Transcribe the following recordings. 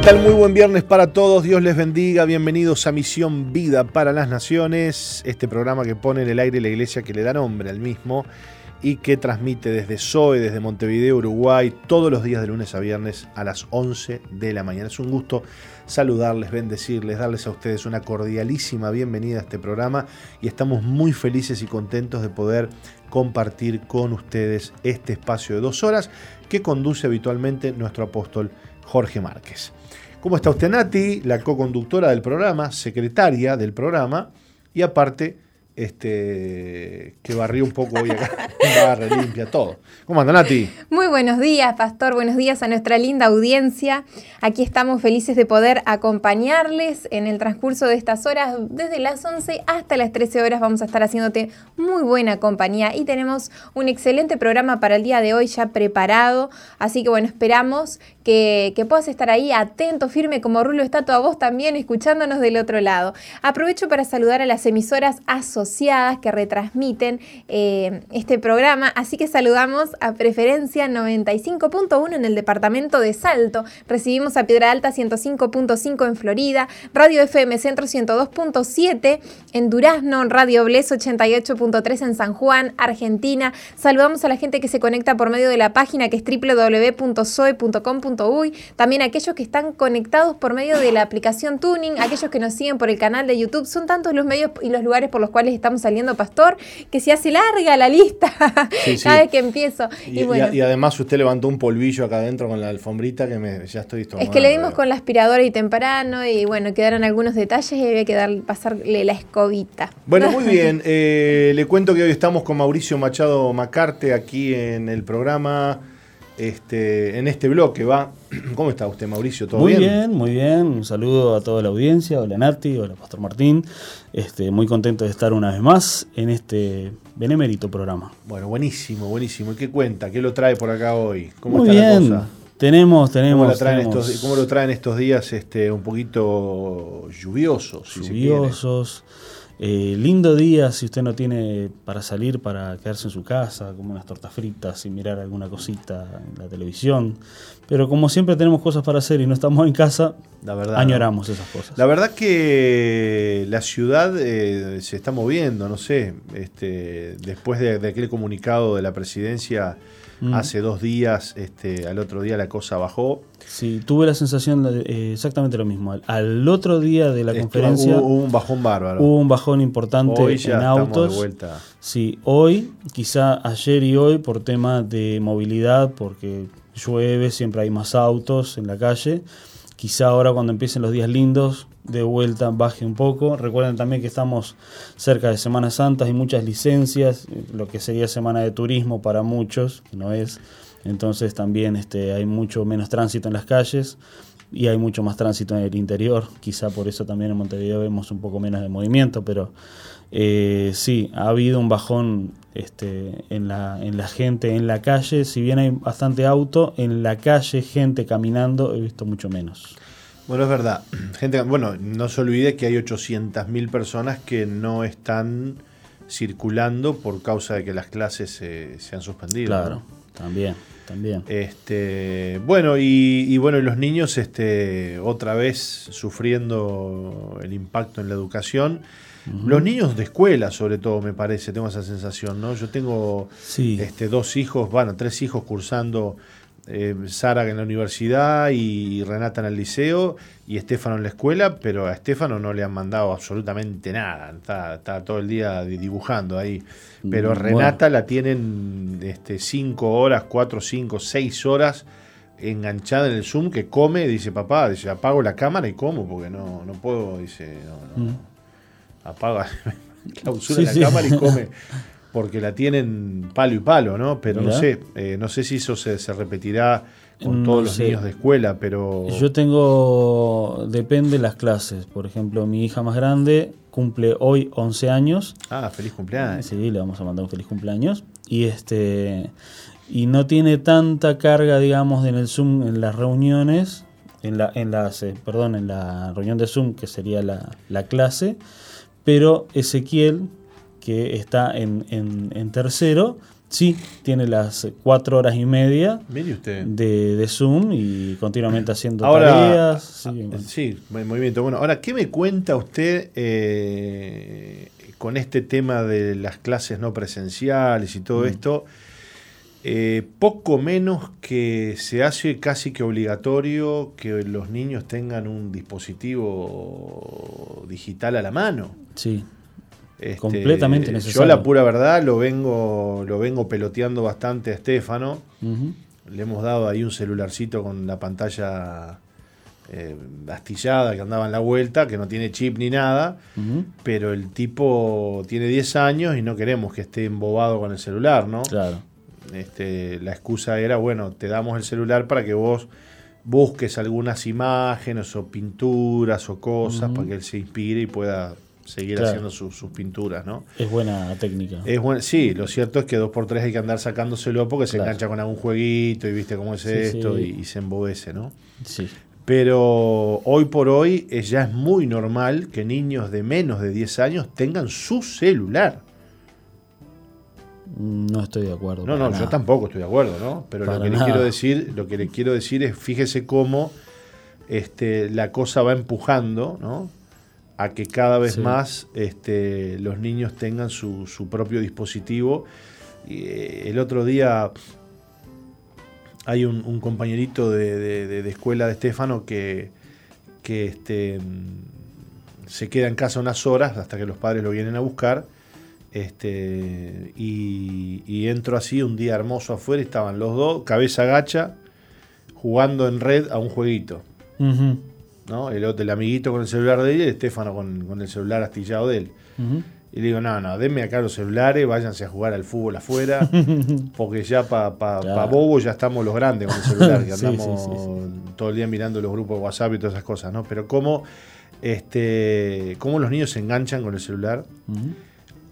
¿Qué tal? Muy buen viernes para todos. Dios les bendiga. Bienvenidos a Misión Vida para las Naciones, este programa que pone en el aire la iglesia que le da nombre al mismo y que transmite desde SOE, desde Montevideo, Uruguay, todos los días de lunes a viernes a las 11 de la mañana. Es un gusto saludarles, bendecirles, darles a ustedes una cordialísima bienvenida a este programa y estamos muy felices y contentos de poder compartir con ustedes este espacio de dos horas que conduce habitualmente nuestro apóstol Jorge Márquez. ¿Cómo está usted, Nati? La co-conductora del programa, secretaria del programa y aparte este, que barrió un poco hoy acá, barra, limpia, todo. ¿Cómo anda, Nati? Muy buenos días, Pastor, buenos días a nuestra linda audiencia. Aquí estamos felices de poder acompañarles en el transcurso de estas horas, desde las 11 hasta las 13 horas vamos a estar haciéndote muy buena compañía y tenemos un excelente programa para el día de hoy ya preparado, así que bueno, esperamos que, puedas estar ahí atento, firme como Rulo está toda voz también escuchándonos del otro lado. Aprovecho para saludar a las emisoras asociadas que retransmiten eh, este programa. Así que saludamos a Preferencia 95.1 en el departamento de Salto. Recibimos a Piedra Alta 105.5 en Florida, Radio FM Centro 102.7 en Durazno, Radio Bles 88.3 en San Juan, Argentina. Saludamos a la gente que se conecta por medio de la página que es www.soe.com.uy. También a aquellos que están conectados por medio de la aplicación Tuning, aquellos que nos siguen por el canal de YouTube. Son tantos los medios y los lugares por los cuales estamos saliendo, Pastor, que se hace larga la lista cada vez que empiezo. Y, además usted levantó un polvillo acá adentro con la alfombrita que me, ya estoy Es que le dimos con la aspiradora y temprano y bueno, quedaron algunos detalles y había que dar, pasarle la escobita. Bueno, muy bien. Eh, le cuento que hoy estamos con Mauricio Machado Macarte aquí en el programa este, en este bloque. ¿va? ¿Cómo está usted, Mauricio? ¿Todo muy bien? Muy bien, Un saludo a toda la audiencia. Hola, Nati. Hola, Pastor Martín. Este, muy contento de estar una vez más en este benemérito programa. Bueno, buenísimo, buenísimo. ¿Y qué cuenta? ¿Qué lo trae por acá hoy? ¿Cómo muy está bien. la cosa? Tenemos, tenemos. ¿Cómo lo traen, Estos, ¿cómo lo traen estos días este, un poquito lluviosos? lluviosos. Eh, lindo día si usted no tiene para salir, para quedarse en su casa, como unas tortas fritas y mirar alguna cosita en la televisión. Pero como siempre tenemos cosas para hacer y no estamos en casa, la verdad, añoramos esas cosas. La verdad que la ciudad eh, se está moviendo, no sé, este, después de, aquel comunicado de la presidencia mm. hace dos días, este, al otro día la cosa bajó. Sí, tuve la sensación de eh, exactamente lo mismo. Al, otro día de la conferencia hubo, un bajón bárbaro. Hubo un bajón importante hoy ya en autos. De vuelta. Sí, hoy, quizá ayer y hoy por tema de movilidad, porque llueve, siempre hay más autos en la calle. Quizá ahora cuando empiecen los días lindos, de vuelta baje un poco. Recuerden también que estamos cerca de Semanas Santas y muchas licencias, lo que sería semana de turismo para muchos, no es. Entonces también este, hay mucho menos tránsito en las calles y hay mucho más tránsito en el interior. Quizá por eso también en Montevideo vemos un poco menos de movimiento, pero eh, sí, ha habido un bajón este, en, la, en la gente en la calle. Si bien hay bastante auto, en la calle, gente caminando, he visto mucho menos. Bueno, es verdad. Gente, bueno, no se olvide que hay 800.000 personas que no están circulando por causa de que las clases se han suspendido. Claro, también. También. Este, bueno, y, bueno, y los niños este, otra vez sufriendo el impacto en la educación. Los niños de escuela, sobre todo, me parece, tengo esa sensación, ¿no? Yo tengo este, dos hijos, bueno, tres hijos cursando eh, Sara en la universidad y Renata en el liceo y Estefano en la escuela, pero a Estefano no le han mandado absolutamente nada, está, todo el día dibujando ahí. Pero Renata la tienen este, cinco horas, cuatro, cinco, seis horas enganchada en el Zoom que come, dice papá, dice apago la cámara y como, porque no, no puedo, dice, no, no. Mm apaga, clausura la cámara y come. Porque la tienen palo y palo, ¿no? Pero no sé, eh, no sé si eso se, repetirá con todos los niños de escuela, pero... Yo tengo, depende de las clases. Por ejemplo, mi hija más grande cumple hoy 11 años. Ah, feliz cumpleaños. Sí, le vamos a mandar un feliz cumpleaños. Y este y no tiene tanta carga, digamos, en el Zoom, en las reuniones, en la, en las, eh, perdón, en la reunión de Zoom, que sería la, la clase, pero Ezequiel, que está en, tercero, Sí, tiene las cuatro horas y media Mire usted. de, de Zoom y continuamente haciendo Ahora, tareas. Sí, ah, bueno. sí, muy muy bien. Bueno, ahora, ¿qué me cuenta usted eh, con este tema de las clases no presenciales y todo Mm. esto? Eh, poco menos que se hace casi que obligatorio que los niños tengan un dispositivo digital a la mano. Sí, Este, Completamente Yo necesario. la pura verdad lo vengo, lo vengo peloteando bastante a Estefano. Le hemos dado ahí un celularcito con la pantalla eh, astillada que andaba en la vuelta, que no tiene chip ni nada, pero el tipo tiene 10 años y no queremos que esté embobado con el celular, ¿no? Claro. Este, la excusa era, bueno, te damos el celular para que vos busques algunas imágenes o pinturas o cosas para que él se inspire y pueda seguir Claro. haciendo sus- sus pinturas, ¿no? Es buena técnica. Es bueno, sí, lo cierto es que dos por tres hay que andar sacándoselo porque se engancha con algún jueguito y viste cómo es Sí, esto sí. Y, y se embobece, ¿no? Sí. Pero hoy por hoy es, ya es muy normal que niños de menos de 10 años tengan su celular. No estoy de acuerdo. No, no, yo tampoco estoy de acuerdo, ¿no? Pero lo que, le nada. quiero decir, lo que le quiero decir es, fíjese cómo este, la cosa va empujando, ¿no? A que cada vez Sí. más este, los niños tengan su, su propio dispositivo. Y, eh, el otro día hay un, un compañerito de, de- escuela de Estefano que, que este, se queda en casa unas horas hasta que los padres lo vienen a buscar. Este, y, y entro así un día hermoso afuera estaban los dos, cabeza gacha, jugando en red a un jueguito. ¿No? El, otro, el amiguito con el celular de él y el Estefano con, con el celular astillado de él. Y le digo, no, no, denme acá los celulares, váyanse a jugar al fútbol afuera, porque ya para pa, Claro. pa bobo ya estamos los grandes con el celular, que andamos sí, sí, todo el día mirando los grupos de WhatsApp y todas esas cosas, ¿no? Pero cómo, este, cómo los niños se enganchan con el celular,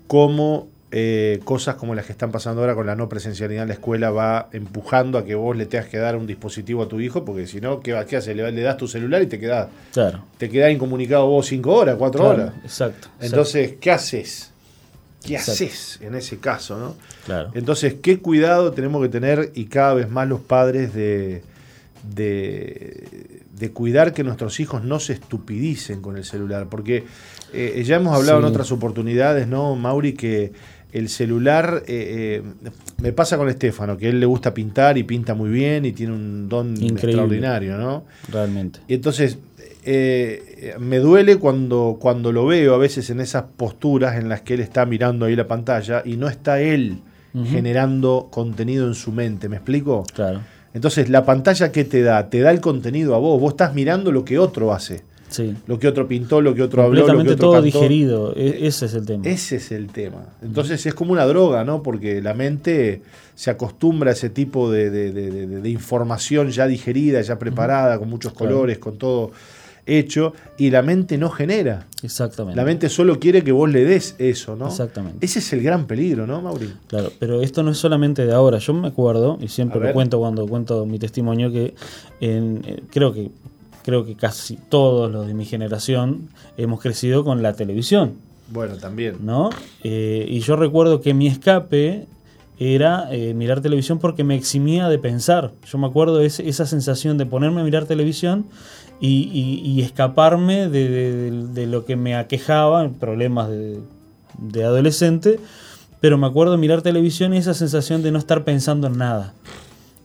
cómo eh, cosas como las que están pasando ahora con la no presencialidad en la escuela va empujando a que vos le tengas que dar un dispositivo a tu hijo, porque si no, ¿qué, qué haces? Le, le das tu celular y te quedás, Claro. te quedás incomunicado vos cinco horas, cuatro Claro, horas. Exacto. Entonces, ¿qué haces? ¿Qué Exacto. haces en ese caso? ¿no? Claro. Entonces, ¿qué cuidado tenemos que tener y cada vez más los padres de, de, de cuidar que nuestros hijos no se estupidicen con el celular? Porque eh, ya hemos hablado Sí. en otras oportunidades, ¿no, Mauri? Que el celular, eh, eh, me pasa con Estefano, que a él le gusta pintar y pinta muy bien y tiene un don Increíble. extraordinario, ¿no? Realmente. Y entonces eh, me duele cuando, cuando lo veo a veces en esas posturas en las que él está mirando ahí la pantalla y no está él generando contenido en su mente, ¿me explico? Claro. Entonces la pantalla que te da, te da el contenido a vos, vos estás mirando lo que otro hace, Sí. lo que otro pintó, lo que otro habló, lo que otro todo cantó. digerido. E- ese es el tema. Ese es el tema. Entonces es como una droga, ¿no? Porque la mente se acostumbra a ese tipo de, de- de- de- de información ya digerida, ya preparada, con muchos Claro. colores, con todo hecho, y la mente no genera. Exactamente. La mente solo quiere que vos le des eso, ¿no? Exactamente. Ese es el gran peligro, ¿no, Mauri? Claro, pero esto no es solamente de ahora. Yo me acuerdo, y siempre lo cuento cuando cuento mi testimonio, que en, eh, creo que creo que casi todos los de mi generación hemos crecido con la televisión, Bueno, también. ¿no? Eh, y yo recuerdo que mi escape era eh, mirar televisión porque me eximía de pensar. Yo me acuerdo de ese- esa sensación de ponerme a mirar televisión y, y- y escaparme de, de- de- de lo que me aquejaba, problemas de, de adolescente, pero me acuerdo de mirar televisión y esa sensación de no estar pensando en nada,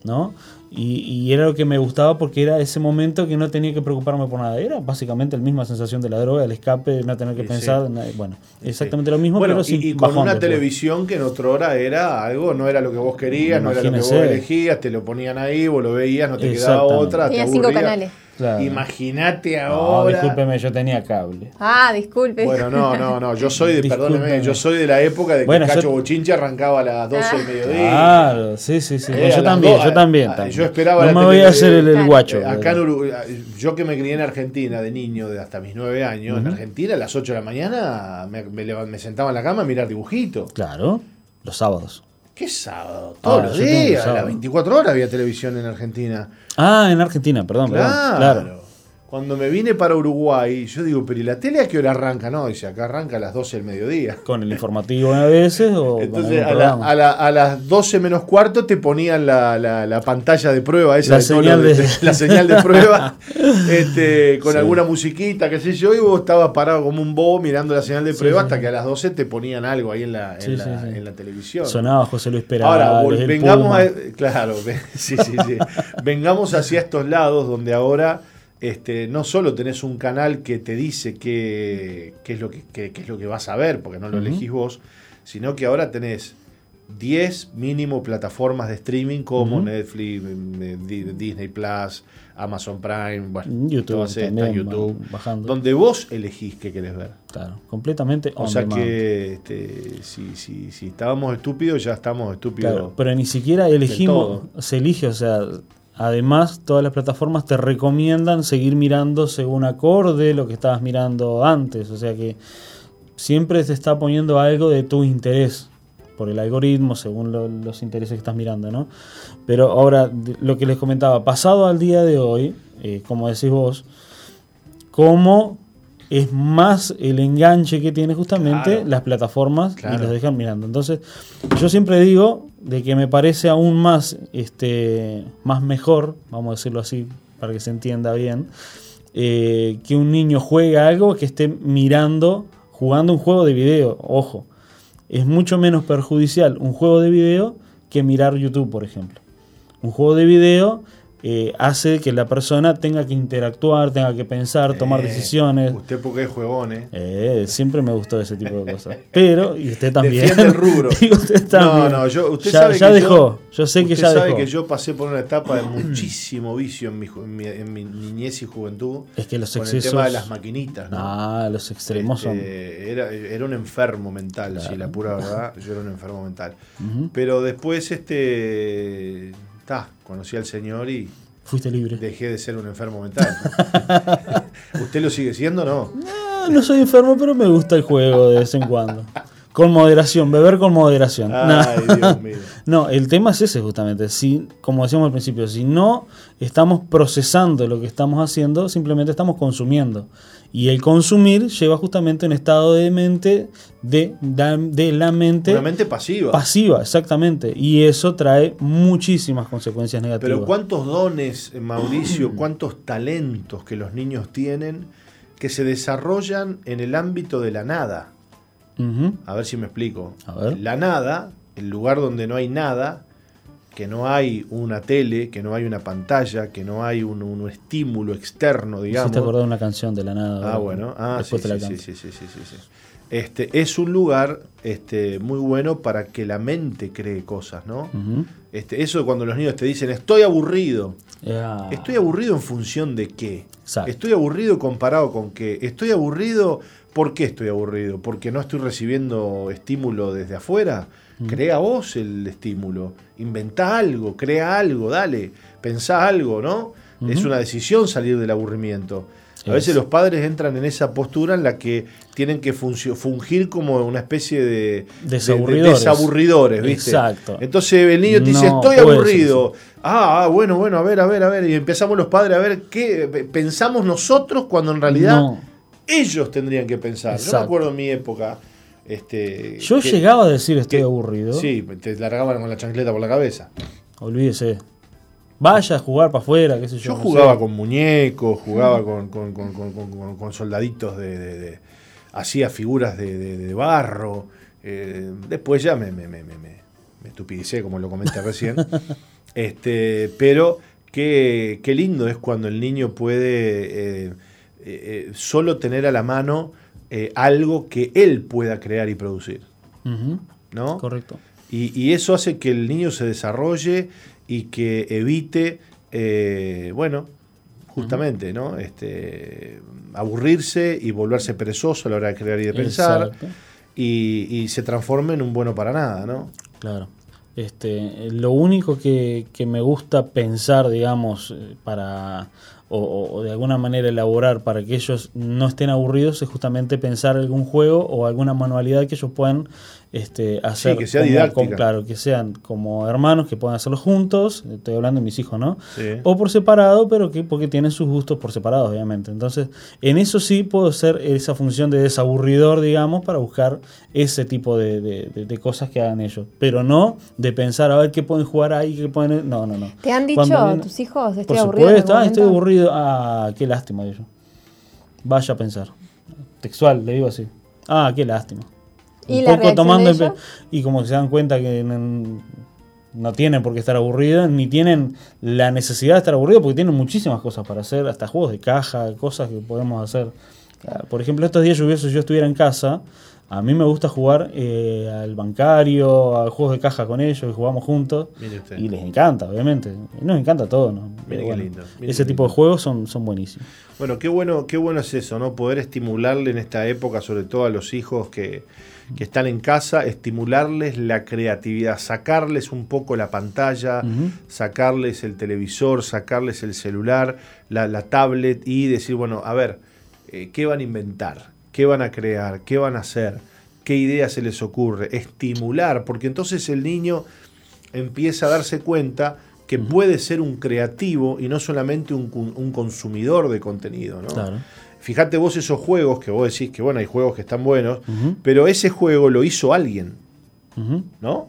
¿no? Y, y era lo que me gustaba porque era ese momento que no tenía que preocuparme por nada. Era básicamente la misma sensación de la droga, el escape, de no tener que Sí, pensar. sí. en nada. Bueno, exactamente lo mismo, Bueno, pero y, sin y con bajón una después. televisión que en otra hora era algo, no era lo que vos querías, no era lo que vos elegías, te lo ponían ahí, vos lo veías, no te quedaba otra, te Tenía cinco canales. Claro. Imagínate No, ahora. discúlpeme, yo tenía cable. Ah, disculpe. Bueno, no, no, no, yo soy de, perdóneme, yo soy de la época de que Bueno, Cacho yo- Bochinche arrancaba a las 12 del mediodía. Claro, sí, sí, sí. Era yo también, dos, yo también, ah, también. yo esperaba no la me voy a hacer el, el guacho. Eh, Acá en Uruguay, yo que me crié en Argentina de niño, de hasta mis 9 años, en Ujú. Argentina a las 8 de la mañana me, me me sentaba en la cama a mirar dibujitos. Claro, los sábados. ¿Qué sábado? Todos Ah, los tengo que días, a las 24 horas había televisión en Argentina. Ah, en Argentina, perdón, Claro. perdón. Claro. Cuando me vine para Uruguay, yo digo, pero ¿y la tele a qué hora arranca? No, dice, acá arranca a las 12 del mediodía. ¿Con el informativo a veces o Entonces, a, la- a la- a las 12 menos cuarto te ponían la, la- la pantalla de prueba, esa La de señal de- la señal de prueba, este, con Sí. alguna musiquita, qué sé yo, y vos estabas parado como un bobo mirando la señal de prueba sí, hasta sí. que a las 12 te ponían algo ahí en la, en en televisión. Sonaba José Luis Ahora, vol- el vengamos a, claro, sí, sí, sí. vengamos hacia estos lados donde ahora este, no solo tenés un canal que te dice qué, qué es lo que, qué- qué es lo que vas a ver, porque no lo elegís vos, sino que ahora tenés 10 mínimo plataformas de streaming como. Netflix, eh, Di- Disney Plus, Amazon Prime, bueno, YouTube todas estas, YouTube, bajando. donde vos elegís qué querés ver. Claro, completamente O sea demand. que este, si, si, si estábamos estúpidos, ya estamos estúpidos. Claro, pero ni siquiera elegimos, se elige, o sea, además todas las plataformas te recomiendan seguir mirando según acorde lo que estabas mirando antes, o sea que siempre te está poniendo algo de tu interés por el algoritmo según lo- los intereses que estás mirando, ¿no? Pero ahora, lo que les comentaba, pasado al día de hoy, eh, como decís vos, cómo es más el enganche que tiene justamente Claro. las plataformas Claro. y los dejan mirando. Entonces, yo siempre digo de que me parece aún más, este, más mejor, vamos a decirlo así, para que se entienda bien, eh, que un niño juegue algo que esté mirando, jugando un juego de video. Ojo, es mucho menos perjudicial un juego de video que mirar YouTube, por ejemplo. Un juego de video eh, hace que la persona tenga que interactuar, tenga que pensar, tomar Eh, decisiones. Usted porque es juegón, ¿eh? Eh, siempre me gustó ese tipo de cosas. Pero, y usted también. Defiende el rubro. Y usted también. No, no, yo, usted ya, sabe ya que dejó. Yo, Yo, sé que usted ya sabe dejó. que yo pasé por una etapa de muchísimo vicio en mi, ju- en mi, en mi niñez y juventud. Es que los con excesos. el tema de las maquinitas, ¿no? Ah, los extremos son. Este, era, era un enfermo mental, Claro. sí, la pura verdad, yo era un enfermo mental. Pero después, este, ta, conocí al Señor y Fuiste libre. dejé de ser un enfermo mental. ¿Usted lo sigue siendo no? Ah, no soy enfermo, pero me gusta el juego de vez en cuando. Con moderación, beber con moderación. Ay, No. Dios mío. No, el tema es ese justamente. Si, como decíamos al principio, si no estamos procesando lo que estamos haciendo, simplemente estamos consumiendo. Y el consumir lleva justamente a un estado de mente, de, de la mente, Una mente pasiva. pasiva, exactamente. Y eso trae muchísimas consecuencias negativas. Pero cuántos dones, eh, Mauricio, cuántos talentos que los niños tienen que se desarrollan en el ámbito de la nada. Ujú. A ver si me explico. A ver. La nada, el lugar donde no hay nada, que no hay una tele, que no hay una pantalla, que no hay un, un estímulo externo, digamos. hiciste acordar de una canción de la nada. Ah, bueno. Ah, sí, te sí, sí, sí, sí, sí, sí. Este, es un lugar este, muy bueno para que la mente cree cosas, ¿no? Ujú. Este, eso cuando los niños te dicen, estoy aburrido. Ya. ¿Estoy aburrido en función de qué? Exacto. ¿Estoy aburrido comparado con qué? ¿Estoy aburrido? ¿Por qué estoy aburrido? ¿Porque no estoy recibiendo estímulo desde afuera? Crea vos el estímulo. Inventá algo, crea algo, dale. Pensá algo, ¿no? Es una decisión salir del aburrimiento. A Es. veces los padres entran en esa postura en la que tienen que fungir como una especie de de- de- Desaburridores. ¿viste? Exacto. Entonces el niño te dice, No estoy aburrido. Ah, ah, bueno, bueno, a ver, a ver, a ver. Y empezamos los padres a ver qué pensamos nosotros cuando en realidad No. ellos tendrían que pensar. Yo Exacto. me acuerdo en mi época. Este, Yo que- llegaba a decir estoy que- aburrido. Sí, te largaban con la chancleta por la cabeza. Olvídese. Vaya a jugar para afuera, qué sé yo. Yo no jugaba sé. con muñecos, jugaba con, con- con- soldaditos de, de- de- hacía figuras de, barro. eh, después ya me, me, me, me, me- estupidicé, como lo comenté recién. este, pero qué, qué lindo es cuando el niño puede eh, eh, solo tener a la mano eh, algo que él pueda crear y producir. ¿no? Correcto. Y, y eso hace que el niño se desarrolle y que evite, eh, bueno, justamente, ¿no? Este, aburrirse y volverse perezoso a la hora de crear y de pensar. Y, y se transforme en un bueno para nada, ¿no? Claro. Este, lo único que, que me gusta pensar, digamos, eh, para o, de alguna manera elaborar para que ellos no estén aburridos es justamente pensar algún juego o alguna manualidad que ellos puedan este, hacer. que sea como- claro, que sean como hermanos, que puedan hacerlo juntos. Estoy hablando de mis hijos, ¿no? Sí. O por separado, pero que porque tienen sus gustos por separado, obviamente. Entonces, en eso sí puedo hacer esa función de desaburridor, digamos, para buscar ese tipo de, de- de- de cosas que hagan ellos. Pero no de pensar a ver qué pueden jugar ahí, qué pueden. No, no, no. ¿Te han dicho tus hijos, estoy por aburrido? supuesto, ah, estoy momento"? aburrido. Ah, qué lástima, digo yo. Vaya a pensar. Textual, le digo así. Ah, qué lástima. ¿Y Un la poco tomando de y como se dan cuenta que no, no tienen por qué estar aburridos, ni tienen la necesidad de estar aburridos, porque tienen muchísimas cosas para hacer, hasta juegos de caja, cosas que podemos hacer. Ah, Por ejemplo, estos días lluviosos, si yo estuviera en casa, a mí me gusta jugar eh, al bancario, a juegos de caja con ellos, y jugamos juntos. Y les encanta, obviamente. Nos encanta todo, ¿no? Pero qué lindo, ese qué tipo lindo. de juegos son, son buenísimos. Bueno, qué bueno, qué bueno es eso, ¿no? Poder estimularle en esta época, sobre todo a los hijos que, que están en casa, estimularles la creatividad, sacarles un poco la pantalla, sacarles el televisor, sacarles el celular, la, la tablet y decir, bueno, a ver, eh, ¿qué van a inventar? ¿Qué van a crear? ¿Qué van a hacer? ¿Qué idea se les ocurre? Estimular, porque entonces el niño empieza a darse cuenta que puede ser un creativo y no solamente un, consumidor de contenido. ¿no? Claro. Fíjate vos esos juegos que vos decís que bueno, hay juegos que están buenos, pero ese juego lo hizo alguien. ¿no?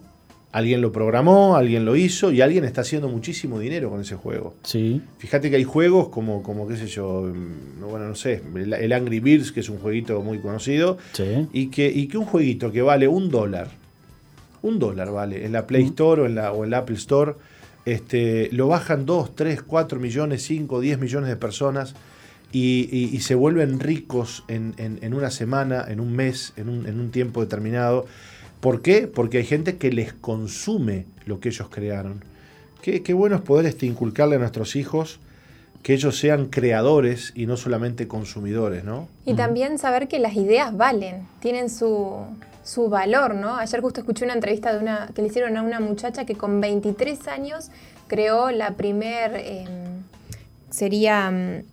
Alguien lo programó, alguien lo hizo y alguien está haciendo muchísimo dinero con ese juego. Sí. Fíjate que hay juegos como, como qué sé yo, mm, bueno, no sé, el, el Angry Birds, que es un jueguito muy conocido, Sí. y que, y que un jueguito que vale un dólar, un dólar vale, en la Play Store o en la, o en la Apple Store, este, lo bajan 2, 3, 4 millones, 5, 10 millones de personas y, y- y se vuelven ricos en, en- en una semana, en un mes, en un, en un tiempo determinado. ¿Por qué? Porque hay gente que les consume lo que ellos crearon. Qué, qué bueno es poder este, inculcarle a nuestros hijos que ellos sean creadores y no solamente consumidores, ¿no? Y también saber que las ideas valen, tienen su, su valor, ¿no? Ayer justo escuché una entrevista de una que le hicieron a una muchacha que con 23 años creó la primer, eh, sería mm,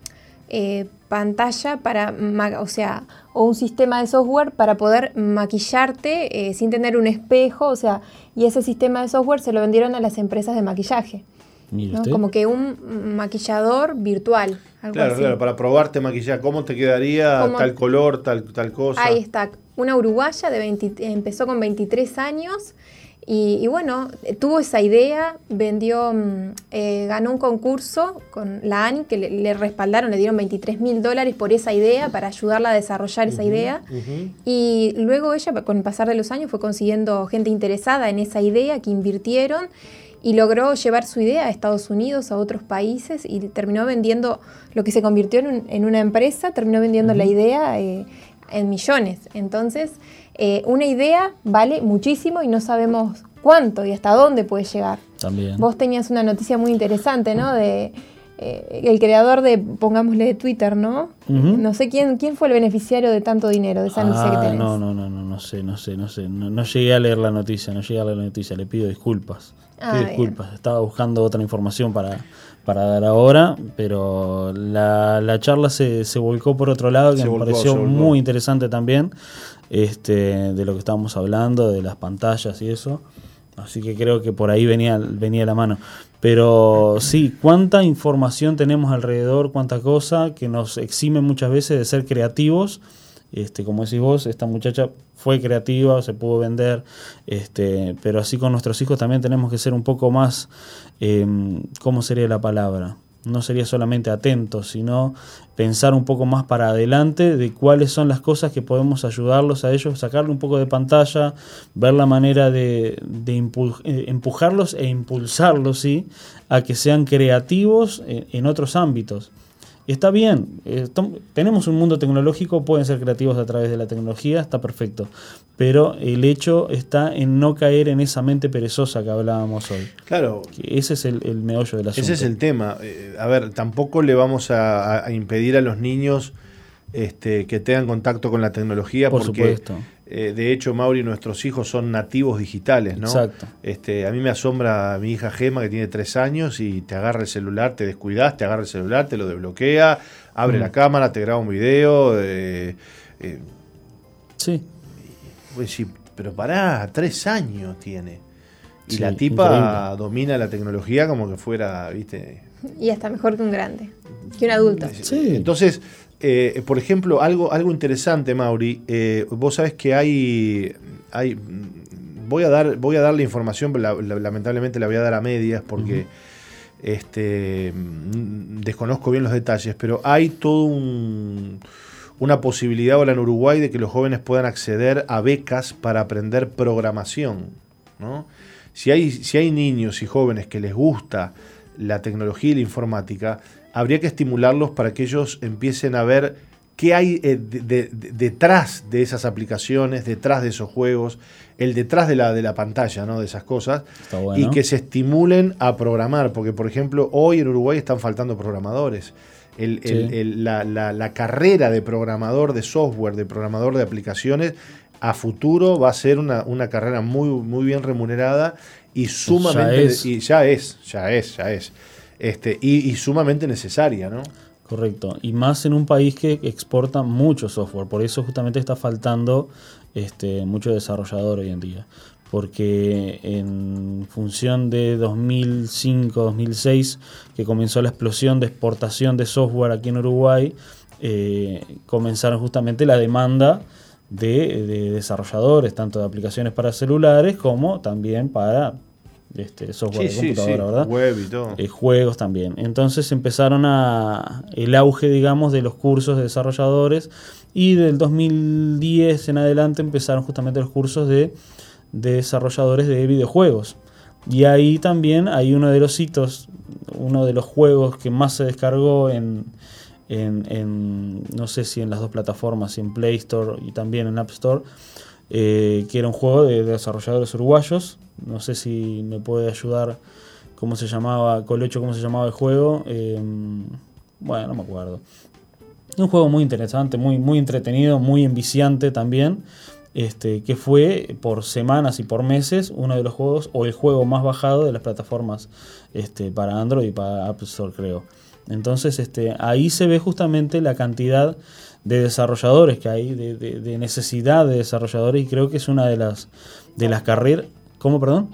eh, pantalla para, ma- o sea, o un sistema de software para poder maquillarte eh, sin tener un espejo, o sea, y ese sistema de software se lo vendieron a las empresas de maquillaje. Como que un maquillador virtual, algo Claro, así. claro, para probarte maquillar, ¿cómo te quedaría ¿Cómo- tal color, tal, tal cosa? Ahí está, una uruguaya de 20 empezó con 23 años y, y bueno, tuvo esa idea, vendió, mm, eh, ganó un concurso con la ANI que le, le respaldaron, le dieron 23 mil dólares por esa idea, para ayudarla a desarrollar esa idea. Y luego ella, con el pasar de los años, fue consiguiendo gente interesada en esa idea que invirtieron y logró llevar su idea a Estados Unidos, a otros países y terminó vendiendo lo que se convirtió en, un- en una empresa, terminó vendiendo la idea eh, en millones. Entonces, eh, una idea vale muchísimo y no sabemos cuánto y hasta dónde puede llegar. También. Vos tenías una noticia muy interesante, ¿no? De eh, el creador de, pongámosle, de Twitter, ¿no? Ujú. No sé quién, quién fue el beneficiario de tanto dinero, de esa noticia que Ah, tenés. no, no, no, no, no sé, no sé, no sé. No, no llegué a leer la noticia, no llegué a leer la noticia, le pido disculpas. Ah, Pido bien. disculpas. Estaba buscando otra información para, para dar ahora, pero la, la charla se, se volcó por otro lado, que Se me volcó, pareció muy interesante también, este, de lo que estábamos hablando, de las pantallas y eso. Así que creo que por ahí venía, venía la mano. Pero sí, cuánta información tenemos alrededor, cuánta cosa que nos exime muchas veces de ser creativos. Este, como decís vos, esta muchacha fue creativa, se pudo vender, este, pero así con nuestros hijos también tenemos que ser un poco más, eh, ¿cómo sería la palabra? No sería solamente atentos, sino pensar un poco más para adelante de cuáles son las cosas que podemos ayudarlos a ellos, sacarle un poco de pantalla, ver la manera de, eh, empujarlos e impulsarlos, ¿sí? A que sean creativos en, en otros ámbitos. Y está bien, eh, tenemos un mundo tecnológico, pueden ser creativos a través de la tecnología, está perfecto. Pero el hecho está en no caer en esa mente perezosa que hablábamos hoy. Claro, Que ese es el, el meollo del asunto. ese es el tema. Eh, a ver, tampoco le vamos a, a impedir a los niños este, que tengan contacto con la tecnología Por porque supuesto. Eh, de hecho, Mauri, nuestros hijos son nativos digitales, ¿no? Exacto. Este, a mí me asombra mi hija Gema, que tiene tres años, y te agarra el celular, te descuidas, te agarra el celular, te lo desbloquea, abre Mm. la cámara, te graba un video. eh, eh, Sí, pues sí, pero pará, tres años tiene. Y Sí, la tipa increíble. domina la tecnología como que fuera, viste, Y hasta mejor que un grande, que un adulto. Sí. Entonces, eh, por ejemplo, algo, algo interesante, Mauri, eh, vos sabés que hay, hay voy a dar, voy a dar la información, pero la- la- lamentablemente la voy a dar a medias porque este, desconozco bien los detalles, pero hay todo un- una posibilidad ahora en Uruguay de que los jóvenes puedan acceder a becas para aprender programación. ¿no? Si, hay, si hay niños y jóvenes que les gusta la tecnología y la informática, habría que estimularlos para que ellos empiecen a ver qué hay eh, de- de- de- detrás de esas aplicaciones, detrás de esos juegos, el detrás de la, de la pantalla, ¿no? de esas cosas, está bueno. y que se estimulen a programar, porque por ejemplo hoy en Uruguay están faltando programadores. El- el- Sí. el- la, la- la carrera de programador de software, de programador de aplicaciones, a futuro va a ser una, una carrera muy, muy bien remunerada y sumamente es. y ya es, ya es, ya es. Este, y, sumamente necesaria, ¿no? Correcto. Y más en un país que exporta mucho software. Por eso justamente está faltando este, mucho desarrollador hoy en día. Porque en función de 2005-2006, que comenzó la explosión de exportación de software aquí en Uruguay, eh, comenzaron justamente la demanda de, de desarrolladores, tanto de aplicaciones para celulares como también para este, software de computadora, ¿verdad? Web y todo. eh, juegos también. Entonces empezaron a el auge, digamos, de los cursos de desarrolladores y del 2010 en adelante empezaron justamente los cursos de, de desarrolladores de videojuegos. Y ahí también hay uno de los hitos, uno de los juegos que más se descargó en, en, en, no sé si en las dos plataformas, en Play Store y también en App Store, eh, que era un juego de desarrolladores uruguayos. No sé si me puede ayudar cómo se llamaba, Colocho, cómo se llamaba el juego. Eh, bueno, no me acuerdo. Un juego muy interesante, muy, muy entretenido, muy enviciante también. Este, que fue por semanas y por meses uno de los juegos o el juego más bajado de las plataformas este, para Android y para App Store, creo. Entonces, este, ahí se ve justamente la cantidad de desarrolladores que hay, de, de- de necesidad de desarrolladores, y creo que es una de las, de las carreras. ¿Cómo, perdón?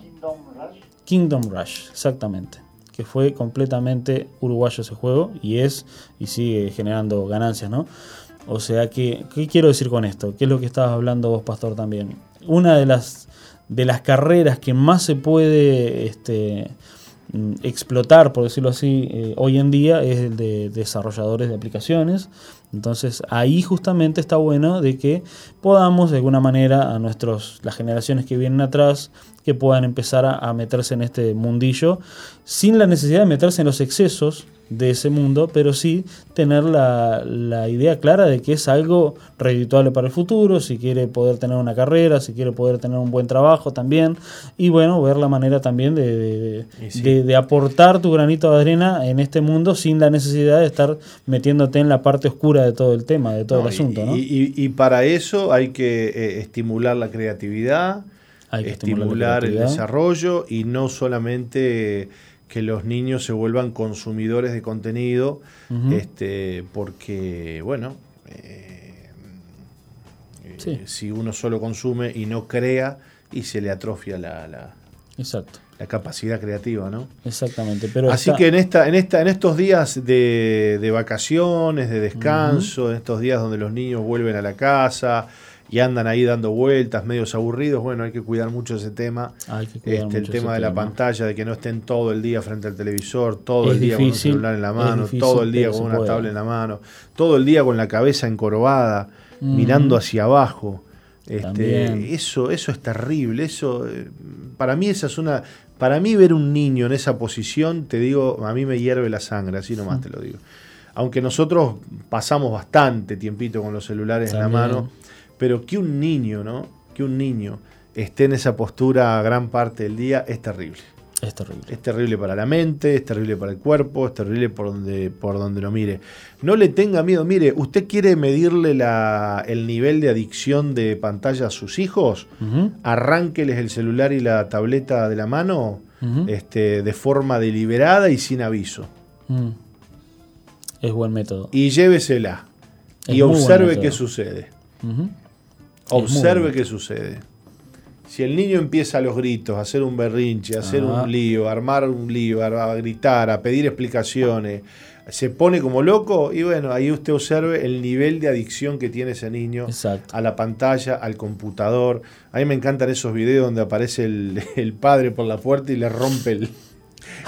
Kingdom Rush, exactamente. Que fue completamente uruguayo ese juego y es y sigue generando ganancias, ¿no? O sea que, ¿qué quiero decir con esto? ¿Qué es lo que estabas hablando vos, Pastor, también? Una de las, de las carreras que más se puede este, mm, explotar, por decirlo así, eh, hoy en día es el de desarrolladores de aplicaciones. Entonces ahí justamente está bueno de que podamos de alguna manera a nuestros, las generaciones que vienen atrás, que puedan empezar a, a meterse en este mundillo sin la necesidad de meterse en los excesos de ese mundo, pero sí tener la, la idea clara de que es algo redituable para el futuro, si quiere poder tener una carrera, si quiere poder tener un buen trabajo también, y bueno, ver la manera también de, de- de- Y sí. de- de aportar tu granito de arena en este mundo sin la necesidad de estar metiéndote en la parte oscura de todo el tema, de todo No, el asunto, ¿no? y, y- y para eso hay que eh, estimular la creatividad, Hay que estimular, estimular la el desarrollo y no solamente que los niños se vuelvan consumidores de contenido, este, porque, bueno, eh, eh, Sí. si uno solo consume y no crea, y se le atrofia la, la- Exacto, la capacidad creativa, ¿no? exactamente. Pero Así está- que en esta, en esta, en estos días de, de vacaciones, de descanso, en estos días donde los niños vuelven a la casa y andan ahí dando vueltas, medios aburridos, bueno, hay que cuidar mucho ese tema. hay que cuidar Este, el tema de la tema. pantalla, de que no estén todo el día frente al televisor, todo Es el día difícil, con un celular en la mano, difícil, todo el día con una tablet en la mano, todo el día con la cabeza encorvada, Ujú. mirando hacia abajo. Este, eso, eso es terrible. Eso, eh, para mí esa es una, para mí ver un niño en esa posición, te digo, a mí me hierve la sangre, así nomás te lo digo. Aunque nosotros pasamos bastante tiempito con los celulares en la mano, pero que un niño, ¿no? Que un niño esté en esa postura gran parte del día es terrible. Es terrible. Es terrible para la mente, es terrible para el cuerpo, es terrible por donde, por donde lo mire. No le tenga miedo. Mire, ¿usted quiere medirle la, el nivel de adicción de pantalla a sus hijos? Ujú, Arránqueles el celular y la tableta de la mano este, de forma deliberada y sin aviso. mm. Es buen método. Y llévesela. Es y observe qué sucede. Observe qué sucede. Si el niño empieza a los gritos, a hacer un berrinche, a hacer Ah. un lío, a armar un lío, a, gritar, a pedir explicaciones, se pone como loco y bueno, ahí usted observe el nivel de adicción que tiene ese niño Exacto. a la pantalla, al computador. A mí me encantan esos videos donde aparece el, el padre por la puerta y le rompe el,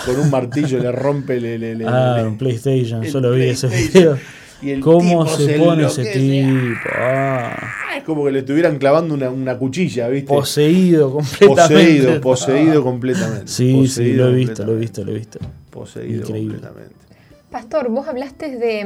con un martillo, le rompe el, el- el- Ah, el- PlayStation, yo lo vi ese video. Y el ¿Cómo tipo se pone ese tipo? Ah, Es como que le estuvieran clavando una, una cuchilla, ¿viste? poseído completamente. Poseído, poseído completamente. Sí, sí, Poseído lo he visto, lo he visto, lo he visto. Poseído Increíble. completamente. Pastor, vos hablaste de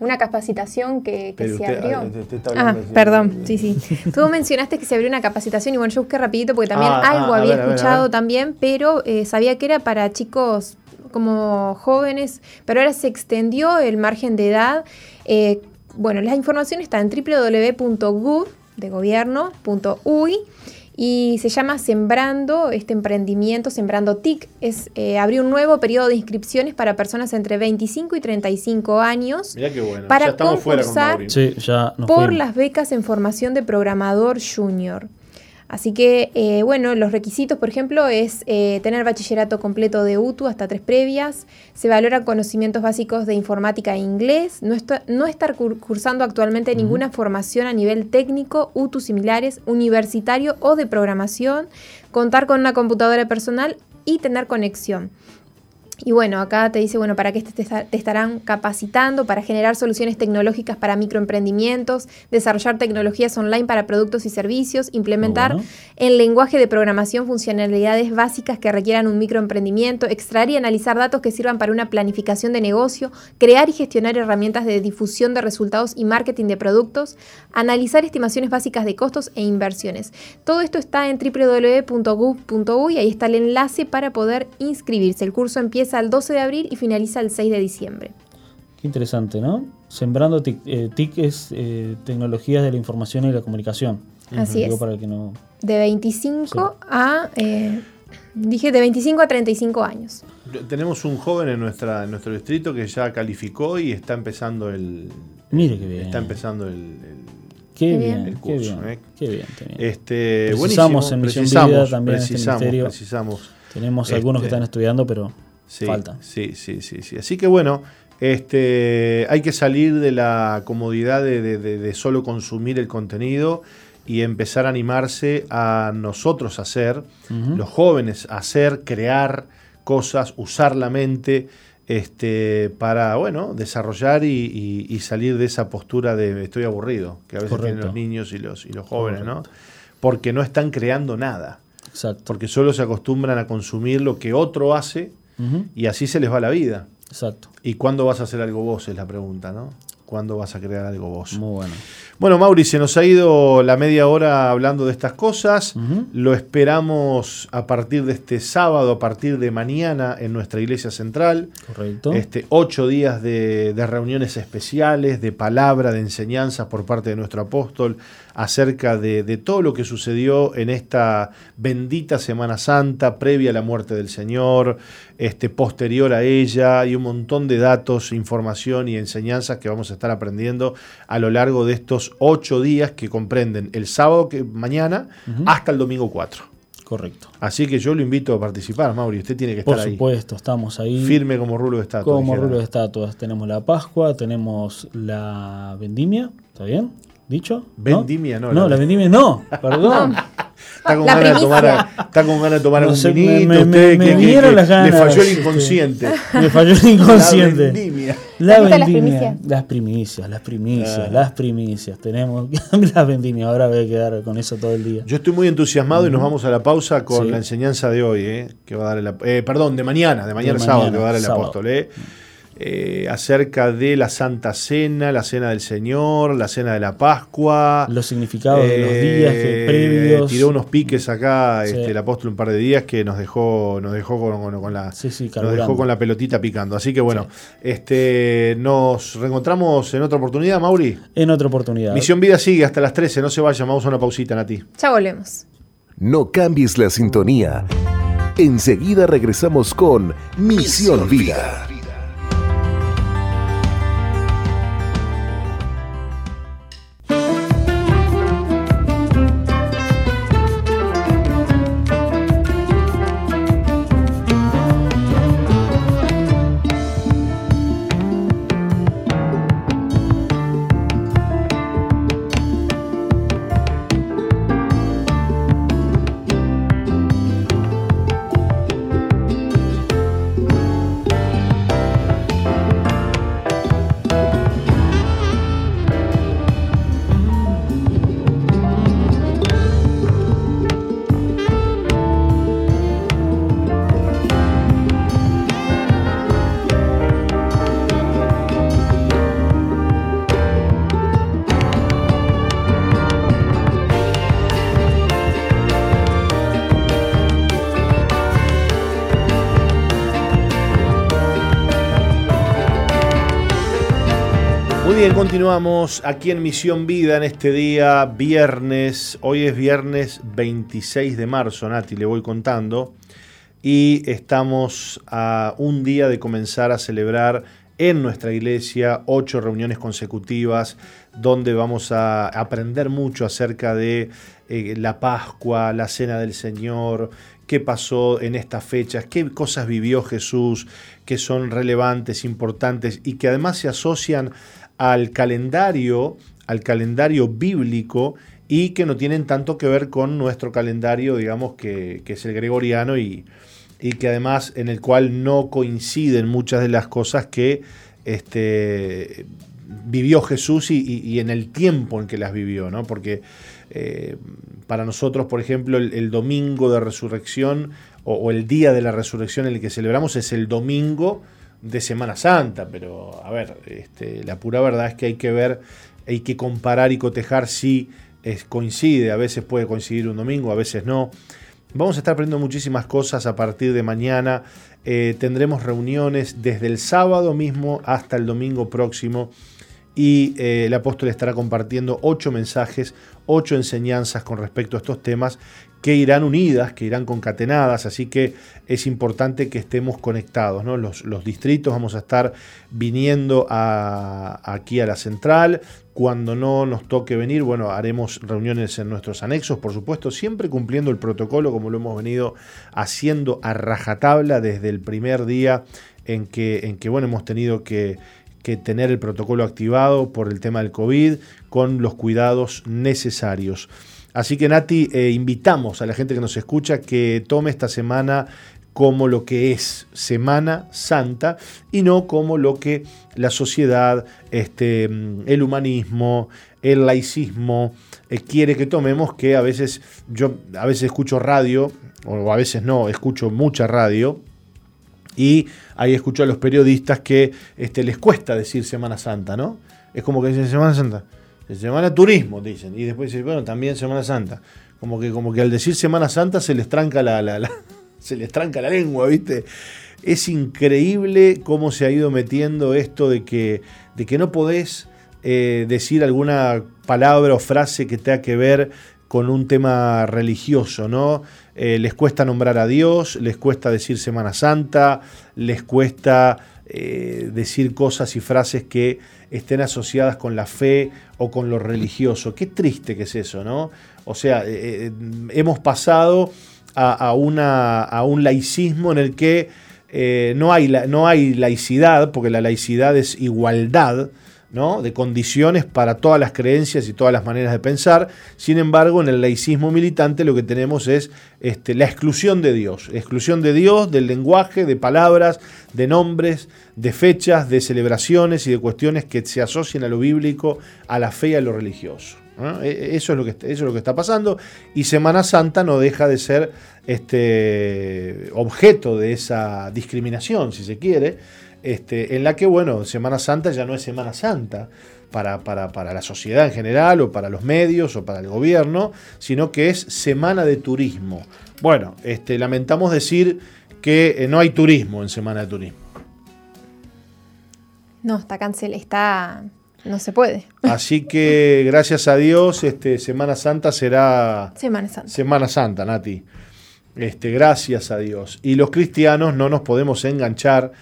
mm, una capacitación que, se usted- abrió. ah, usted Ah, perdón, sí, sí. Tú mencionaste que se abrió una capacitación y bueno, yo busqué rapidito porque también Ah, algo ah, había ver, ver, escuchado ver. también, pero eh, sabía que era para chicos como jóvenes, pero ahora se extendió el margen de edad. Eh, bueno, la información está en www.gov de gobierno.uy y se llama Sembrando este emprendimiento, Sembrando TIC. Es, eh, abrió un nuevo periodo de inscripciones para personas entre 25 y 35 años Mirá qué bueno. Para ya estamos fuera con concursar-. Sí, ya nos por fuimos. las becas en formación de programador junior. Así que, eh, bueno, los requisitos, por ejemplo, es eh, tener bachillerato completo de UTU hasta tres previas, se valoran conocimientos básicos de informática e inglés, no, esta- no estar cur- cursando actualmente ninguna formación a nivel técnico, UTU similares, universitario o de programación, contar con una computadora personal y tener conexión. Y bueno, acá te dice, bueno, para qué te, te estarán capacitando, para generar soluciones tecnológicas para microemprendimientos, desarrollar tecnologías online para productos y servicios, implementar bueno. en lenguaje de programación funcionalidades básicas que requieran un microemprendimiento, extraer y analizar datos que sirvan para una planificación de negocio, crear y gestionar herramientas de difusión de resultados y marketing de productos, analizar estimaciones básicas de costos e inversiones. Todo esto está en www.gov.uy, ahí está el enlace para poder inscribirse. El curso empieza el 12 de abril y finaliza el 6 de diciembre. Qué interesante, ¿no? Sembrando TIC, eh, TIC es eh, tecnologías de la información y la comunicación. Así es. para el que no. De 25 a... eh, dije de 25 a 35 años. Tenemos un joven en, nuestra, en nuestro distrito que ya calificó y está empezando el. Mire qué bien. Está empezando el. el- Qué Qué bien, bien. El qué curso, bien, ¿eh? qué bien, qué bien. este, Precisamos en Misión precisamos, Vida también en este precisamos, ministerio. precisamos. Tenemos algunos que este, están estudiando, pero Sí, falta. Sí, sí, sí, sí. Así que bueno, este, hay que salir de la comodidad de, de- de- de solo consumir el contenido y empezar a animarse a nosotros a hacer, los jóvenes a hacer, crear cosas, usar la mente. Este, para bueno desarrollar y, y- y salir de esa postura de estoy aburrido que a veces Correcto. tienen los niños y los, y los jóvenes, ¿no? Porque no están creando nada, Exacto. porque solo se acostumbran a consumir lo que otro hace Y así se les va la vida. Exacto. ¿Y cuándo vas a hacer algo vos? Es la pregunta, ¿no? ¿Cuándo vas a crear algo vos? Muy bueno. Bueno, Mauri, se nos ha ido la media hora hablando de estas cosas. Lo esperamos a partir de este sábado, a partir de mañana en nuestra iglesia central. Correcto. Este, ocho días de, de reuniones especiales, de palabra, de enseñanzas por parte de nuestro apóstol acerca de, de todo lo que sucedió en esta bendita Semana Santa, previa a la muerte del Señor, este, posterior a ella, y un montón de datos, información y enseñanzas que vamos a estar aprendiendo a lo largo de estos ocho días que comprenden el sábado que mañana hasta el domingo 4. Correcto. Así que yo lo invito a participar, Mauri. Usted tiene que estar Por ahí. supuesto, estamos ahí. Firme como rulo de estatua. Como rulo de estatuas. Tenemos la Pascua, tenemos la vendimia. ¿Está bien? ¿Dicho? Vendimia, no, No, la- la vendimia no. Perdón. Está con, La ganas de tomar, está con ganas de tomar No un sé, vinito, me- me- usted, me que- que- vinieron que las ganas, Le falló el este. inconsciente. Me falló el inconsciente. La vendimia. La ¿Te gustan las vendimia. primicias? Las primicias, las primicias, Ah. las primicias. Tenemos las vendimias. Ahora voy a quedar con eso todo el día. Yo estoy muy entusiasmado y nos vamos a la pausa con Sí. la enseñanza de hoy, eh, que va a dar el, eh, perdón, de mañana, de mañana De sábado, que va a dar el sábado. apóstol. eh. Eh, acerca de la Santa Cena, la Cena del Señor, la Cena de la Pascua. Los significados de los días que, previos. Tiró unos piques acá este, el apóstol un par de días que nos dejó, nos dejó con, la, nos dejó con la pelotita picando. Así que bueno, este, nos reencontramos en otra oportunidad, Mauri. En otra oportunidad. Misión Vida sigue hasta las 13, no se vayan, vamos a una pausita, Nati. Ya volvemos. No cambies la sintonía. Enseguida regresamos con Misión Vida. Continuamos aquí en Misión Vida en este día viernes. Hoy es viernes 26 de marzo, Nati, le voy contando. Y estamos a un día de comenzar a celebrar en nuestra iglesia ocho reuniones consecutivas donde vamos a aprender mucho acerca de eh, la Pascua, la Cena del Señor, qué pasó en estas fechas, qué cosas vivió Jesús que son relevantes, importantes y que además se asocian al calendario, al calendario bíblico y que no tienen tanto que ver con nuestro calendario, digamos, que, es el gregoriano y, y, que además en el cual no coinciden muchas de las cosas que este, vivió Jesús y, en el tiempo en que las vivió, ¿no? Porque eh, para nosotros, por ejemplo, el, domingo de resurrección o, el día de la resurrección en el que celebramos es el domingo de Semana Santa, pero a ver, este, la pura verdad es que hay que ver, hay que comparar y cotejar si es, coincide, a veces puede coincidir un domingo, a veces no. Vamos a estar aprendiendo muchísimas cosas a partir de mañana. Eh, tendremos reuniones desde el sábado mismo hasta el domingo próximo y eh, el apóstol estará compartiendo ocho mensajes, ocho enseñanzas con respecto a estos temas que irán unidas, que irán concatenadas, así que es importante que estemos conectados. ¿no? Los, distritos vamos a estar viniendo aquí a la central. Cuando no nos toque venir, bueno, haremos reuniones en nuestros anexos, por supuesto, siempre cumpliendo el protocolo como lo hemos venido haciendo a rajatabla desde el primer día en que, en que bueno, hemos tenido que tener el protocolo activado por el tema del COVID con los cuidados necesarios. Así que Nati, eh, invitamos a la gente que nos escucha que tome esta semana como lo que es Semana Santa y no como lo que la sociedad, este, el humanismo, el laicismo eh, quiere que tomemos, que a veces yo a veces escucho radio, o a veces no, escucho mucha radio, y ahí escucho a los periodistas que este, les cuesta decir Semana Santa, ¿no? Es como que dicen Semana Santa. Semana Turismo, dicen. Y después dicen, bueno, también Semana Santa. Como que, como que al decir Semana Santa se les tranca la, la, se les tranca la lengua, ¿viste? Es increíble cómo se ha ido metiendo esto de que, de que no podés eh, decir alguna palabra o frase que tenga que ver con un tema religioso, ¿no? Eh, les cuesta nombrar a Dios, les cuesta decir Semana Santa, les cuesta eh, decir cosas y frases que estén asociadas con la fe o con lo religioso. Qué triste que es eso, ¿no? O sea, eh, hemos pasado a, una, a, un laicismo en el que no, hay, no hay laicidad, porque la laicidad es igualdad, de condiciones para todas las creencias y todas las maneras de pensar. Sin embargo, en el laicismo militante lo que tenemos es este, la exclusión de Dios, exclusión de Dios, del lenguaje, de palabras, de nombres, de fechas, de celebraciones y de cuestiones que se asocian a lo bíblico, a la fe y a lo religioso. E, e, eso, es lo que, eso es lo que está pasando. Y Semana Santa no deja de ser este, objeto de esa discriminación, si se quiere, este, en la que, bueno, Semana Santa ya no es Semana Santa. Para, para, la sociedad en general o para los medios o para el gobierno, sino que es semana de turismo. Bueno, este, lamentamos decir que eh, no hay turismo en semana de turismo. No, está cancelado, está no se puede. Así que gracias a Dios, este, Semana Santa será Semana Santa. Semana Santa, Nati. Este, gracias a Dios. Y los cristianos no nos podemos enganchar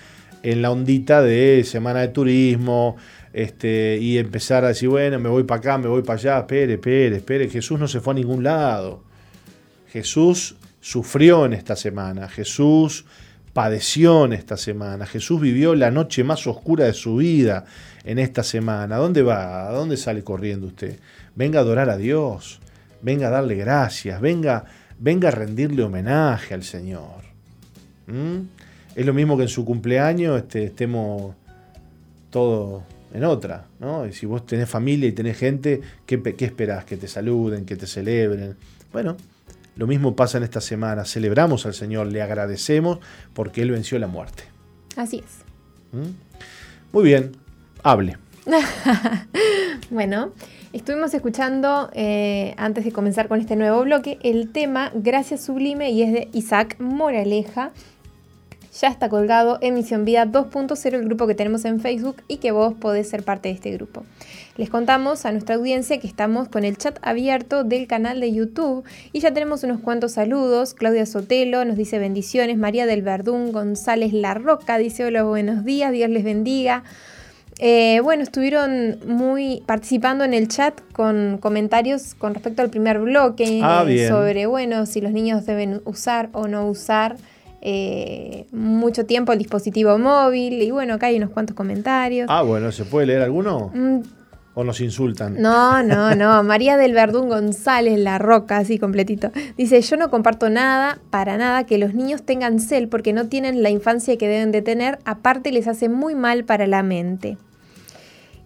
en la ondita de Semana de Turismo este, y empezar a decir, bueno, me voy para acá, me voy para allá, espere, espere, espere. Jesús no se fue a ningún lado. Jesús sufrió en esta semana. Jesús padeció en esta semana. Jesús vivió la noche más oscura de su vida en esta semana. ¿A dónde va? ¿A dónde sale corriendo usted? Venga a adorar a Dios. Venga a darle gracias. Venga, venga a rendirle homenaje al Señor. ¿Mm? Es lo mismo que en su cumpleaños este, estemos todos en otra. ¿no? Y si vos tenés familia y tenés gente, ¿qué, ¿qué esperás? Que te saluden, que te celebren. Bueno, lo mismo pasa en esta semana. Celebramos al Señor, le agradecemos porque Él venció la muerte. Así es. ¿Mm? Muy bien, hable. bueno, estuvimos escuchando, eh, antes de comenzar con este nuevo bloque, el tema Gracias Sublime y es de Isaac Moraleja ya está colgado Emisión Vida 2.0, el grupo que tenemos en Facebook y que vos podés ser parte de este grupo. Les contamos a nuestra audiencia que estamos con el chat abierto del canal de YouTube y ya tenemos unos cuantos saludos. Claudia Sotelo nos dice bendiciones, María del Verdún González Larroca dice hola, buenos días, Dios les bendiga. Eh, bueno, estuvieron muy participando en el chat con comentarios con respecto al primer bloque ah, sobre, bueno, si los niños deben usar o no usar eh, mucho tiempo el dispositivo móvil y bueno, acá hay unos cuantos comentarios. Ah, bueno, ¿se puede leer alguno? Mm. ¿O nos insultan? No, no, no. María del Verdún González, La Roca, así completito. Dice, yo no comparto nada, para nada, que los niños tengan cel porque no tienen la infancia que deben de tener. Aparte les hace muy mal para la mente.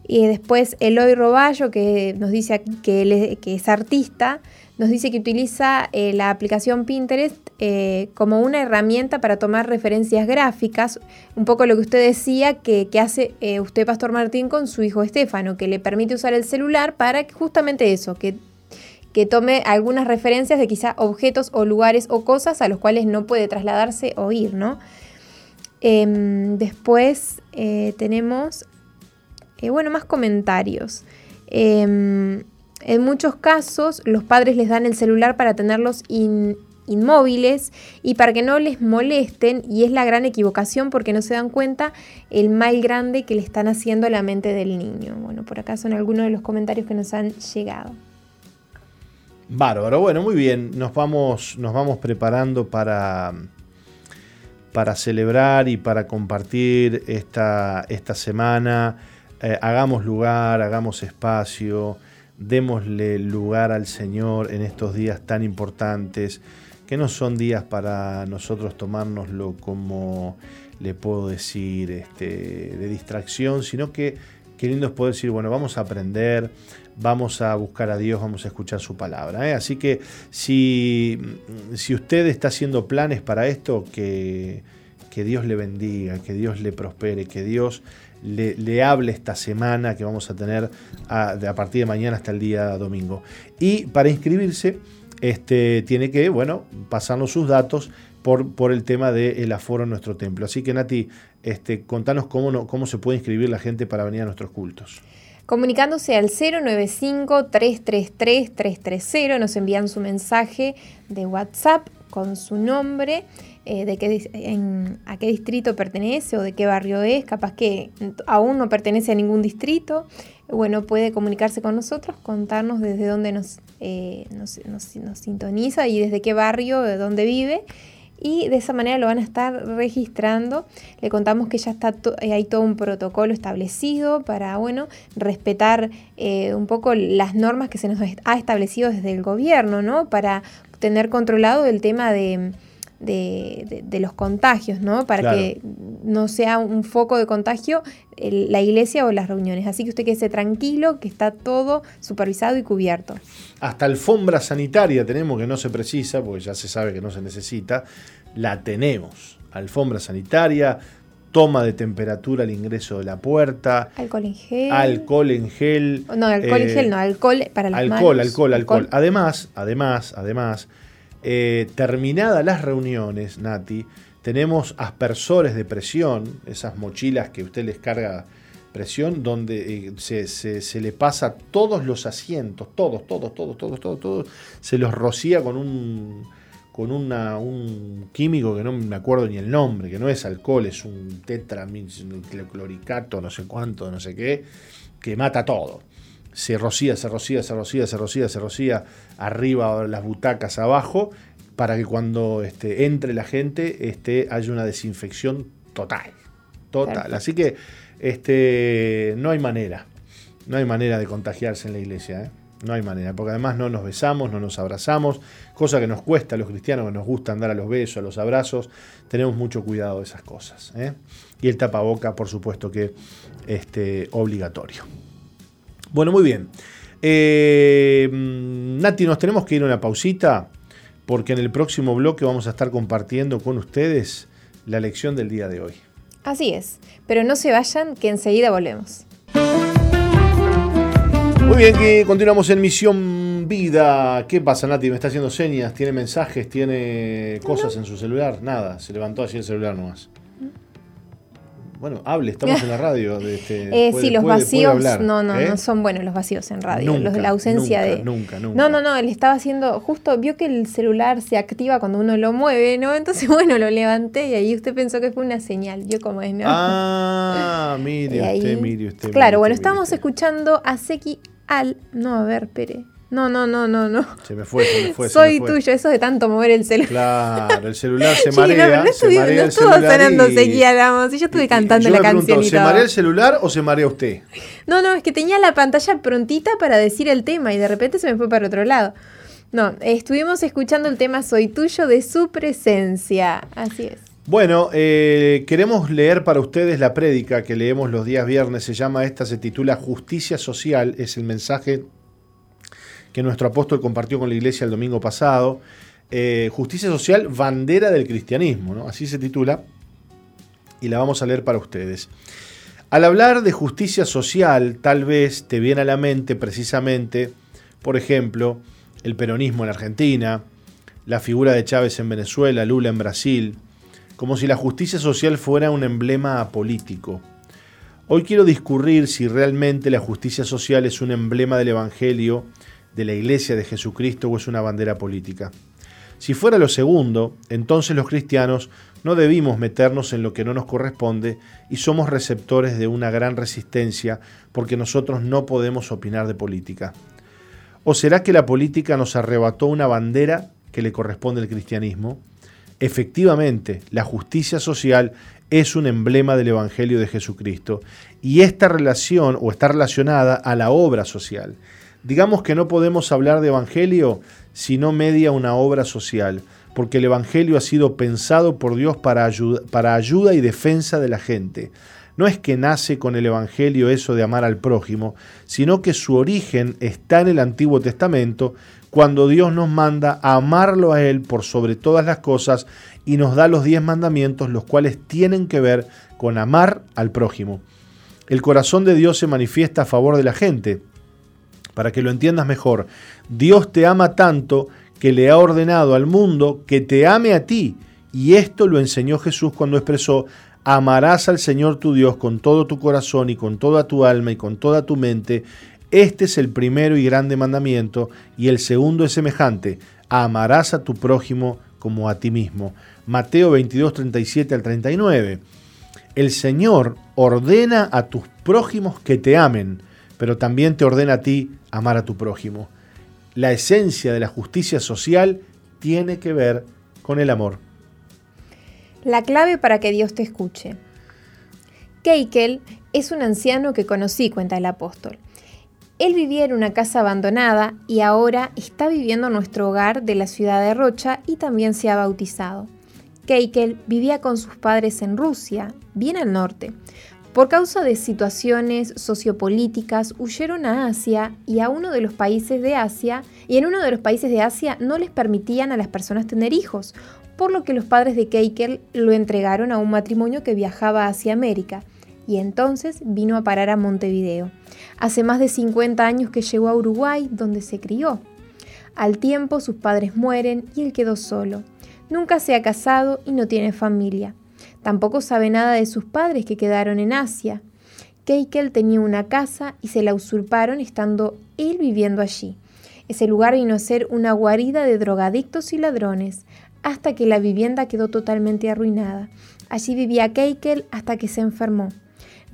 Y después Eloy Roballo, que nos dice que, que es artista, nos dice que utiliza eh, la aplicación Pinterest eh, como una herramienta para tomar referencias gráficas, un poco lo que usted decía que, hace eh, usted, Pastor Martín, con su hijo Estefano, que le permite usar el celular para justamente eso, que, que tome algunas referencias de quizá objetos o lugares o cosas a los cuales no puede trasladarse o ir, ¿no? Em, después tenemos, bueno, más comentarios. En muchos casos los padres les dan el celular para tenerlos inmóviles y para que no les molesten y es la gran equivocación porque no se dan cuenta el mal grande que le están haciendo a la mente del niño. Bueno, por acá son algunos de los comentarios que nos han llegado. Bárbaro, bueno, muy bien, nos vamos, nos vamos preparando para, para celebrar y para compartir esta, esta semana. Eh, hagamos lugar, hagamos espacio démosle lugar al Señor en estos días tan importantes, que no son días para nosotros tomárnoslo como le puedo decir, este, de distracción, sino que qué lindo es poder decir, bueno, vamos a aprender, vamos a buscar a Dios, vamos a escuchar su palabra. ¿eh? Así que si, si usted está haciendo planes para esto, que, que Dios le bendiga, que Dios le prospere, que Dios le, hable esta semana que vamos a tener a, partir de mañana hasta el día domingo. Y para inscribirse, este, tiene que, bueno, pasarnos sus datos por, por el tema del aforo en nuestro templo. Así que Nati, este, contanos cómo, cómo se puede inscribir la gente para venir a nuestros cultos. Comunicándose al 095-333-330, nos envían su mensaje de WhatsApp con su nombre eh, de qué, a qué distrito pertenece o de qué barrio es, capaz que aún no pertenece a ningún distrito, bueno, puede comunicarse con nosotros, contarnos desde dónde nos, eh, nos, sintoniza y desde qué barrio, de dónde vive. Y de esa manera lo van a estar registrando. Le contamos que ya está eh, hay todo un protocolo establecido para bueno, respetar un poco las normas que se nos ha establecido desde el gobierno, ¿no? Para tener controlado el tema de, de, los contagios, ¿no? Para que no sea un foco de contagio la iglesia o las reuniones. Así que usted quede tranquilo, que está todo supervisado y cubierto. Hasta alfombra sanitaria tenemos que no se precisa, porque ya se sabe que no se necesita, la tenemos. Alfombra sanitaria, toma de temperatura al ingreso de la puerta. Alcohol en gel. Alcohol en gel. No, alcohol en gel, no, alcohol para las alcohol, Alcohol, alcohol, Además, además, además, eh, terminadas las reuniones, Nati, tenemos aspersores de presión, esas mochilas que usted les carga presión, donde eh, se, le pasa todos los asientos, todos, todos, todos, todos, todos, todos, se los rocía con un con una, un químico que no me acuerdo ni el nombre, que no es alcohol, es un tetramicloricato, no sé cuánto, no sé qué, que mata todo. Se rocía, se rocía, se rocía, se rocía, se rocía arriba las butacas abajo, para que cuando este, entre la gente este, haya una desinfección total. Total. Así que este, no hay manera. No hay manera de contagiarse en la iglesia. ¿eh? No hay manera, porque además no nos besamos, no nos abrazamos, cosa que nos cuesta a los cristianos que nos gusta andar a los besos, a los abrazos. Tenemos mucho cuidado de esas cosas. ¿eh? Y el tapaboca, por supuesto que este, obligatorio. Bueno, muy bien. Eh, Nati, nos tenemos que ir a una pausita, porque en el próximo bloque vamos a estar compartiendo con ustedes la lección del día de hoy. Así es, pero no se vayan, que enseguida volvemos. Muy bien, que continuamos en Misión Vida. ¿Qué pasa, Nati? ¿Me está haciendo señas? ¿Tiene mensajes? ¿Tiene cosas en su celular? Nada, se levantó así el celular nomás. Bueno, hable, estamos en la radio. De este, eh, sí, los vacíos no, no, ¿eh? no son buenos los vacíos en radio. los de la ausencia de. Nunca, nunca. No, no, no, él estaba haciendo. Justo vio que el celular se activa cuando uno lo mueve, ¿no? Entonces, bueno, lo levanté y ahí usted pensó que fue una señal. Yo como es, ¿no? Ah, mire usted, mire usted. Claro, bueno, estábamos escuchando a Seki al. No, a ver, Pere. No, no, no, no, no. Se me fue, se me fue. Soy tuyo, eso de tanto mover el celular. Claro, el celular se marea. no, no, no estuvo sonando y... y yo estuve cantando la canción. ¿Se marea el celular o se marea usted? No, no, es que tenía la pantalla prontita para decir el tema y de repente se me fue para otro lado. No, estuvimos escuchando el tema Soy tuyo de su presencia. Así es. Bueno, eh, queremos leer para ustedes la prédica que leemos los días viernes. Se llama esta, se titula Justicia Social. Es el mensaje que nuestro apóstol compartió con la iglesia el domingo pasado. Eh, Justicia Social, bandera del cristianismo, así se titula. Y la vamos a leer para ustedes. Al hablar de justicia social, tal vez te viene a la mente precisamente, por ejemplo, el peronismo en Argentina, la figura de Chávez en Venezuela, Lula en Brasil, como si la justicia social fuera un emblema político. Hoy quiero discurrir si realmente la justicia social es un emblema del Evangelio, de la Iglesia de Jesucristo o es una bandera política. Si fuera lo segundo, entonces los cristianos no debimos meternos en lo que no nos corresponde y somos receptores de una gran resistencia porque nosotros no podemos opinar de política. ¿O será que la política nos arrebató una bandera que le corresponde al cristianismo? Efectivamente, la justicia social es un emblema del Evangelio de Jesucristo y esta relación o está relacionada a la obra social. Digamos que no podemos hablar de Evangelio si no media una obra social, porque el Evangelio ha sido pensado por Dios para ayuda, y defensa de la gente. No es que nace con el Evangelio eso de amar al prójimo, sino que su origen está en el Antiguo Testamento cuando Dios nos manda a amarlo a Él por sobre todas las cosas y nos da los diez mandamientos, los cuales tienen que ver con amar al prójimo. El corazón de Dios se manifiesta a favor de la gente. Para que lo entiendas mejor, Dios te ama tanto que le ha ordenado al mundo que te ame a ti. Y esto lo enseñó Jesús cuando expresó, amarás al Señor tu Dios con todo tu corazón y con toda tu alma y con toda tu mente este es el primero y grande mandamiento, y el segundo es semejante, amarás a tu prójimo como a ti mismo. Mateo 22, 37 al 39. El Señor ordena a tus prójimos que te amen, pero también te ordena a ti amar a tu prójimo. La esencia de la justicia social tiene que ver con el amor. La clave para que Dios te escuche. Keikel es un anciano que conocí, cuenta el apóstol. Él vivía en una casa abandonada y ahora está viviendo en nuestro hogar de la ciudad de Rocha y también se ha bautizado. Keikel vivía con sus padres en Rusia, bien al norte. Por causa de situaciones sociopolíticas, huyeron a Asia y a uno de los países de Asia, y en uno de los países de Asia no les permitían a las personas tener hijos, por lo que los padres de Keikel lo entregaron a un matrimonio que viajaba hacia América, y entonces vino a parar a Montevideo. Hace más de 50 años que llegó a Uruguay, donde se crió. Al tiempo sus padres mueren y él quedó solo. Nunca se ha casado y no tiene familia. Tampoco sabe nada de sus padres que quedaron en Asia. Keikel tenía una casa y se la usurparon estando él viviendo allí. Ese lugar vino a ser una guarida de drogadictos y ladrones, hasta que la vivienda quedó totalmente arruinada. Allí vivía Keikel hasta que se enfermó.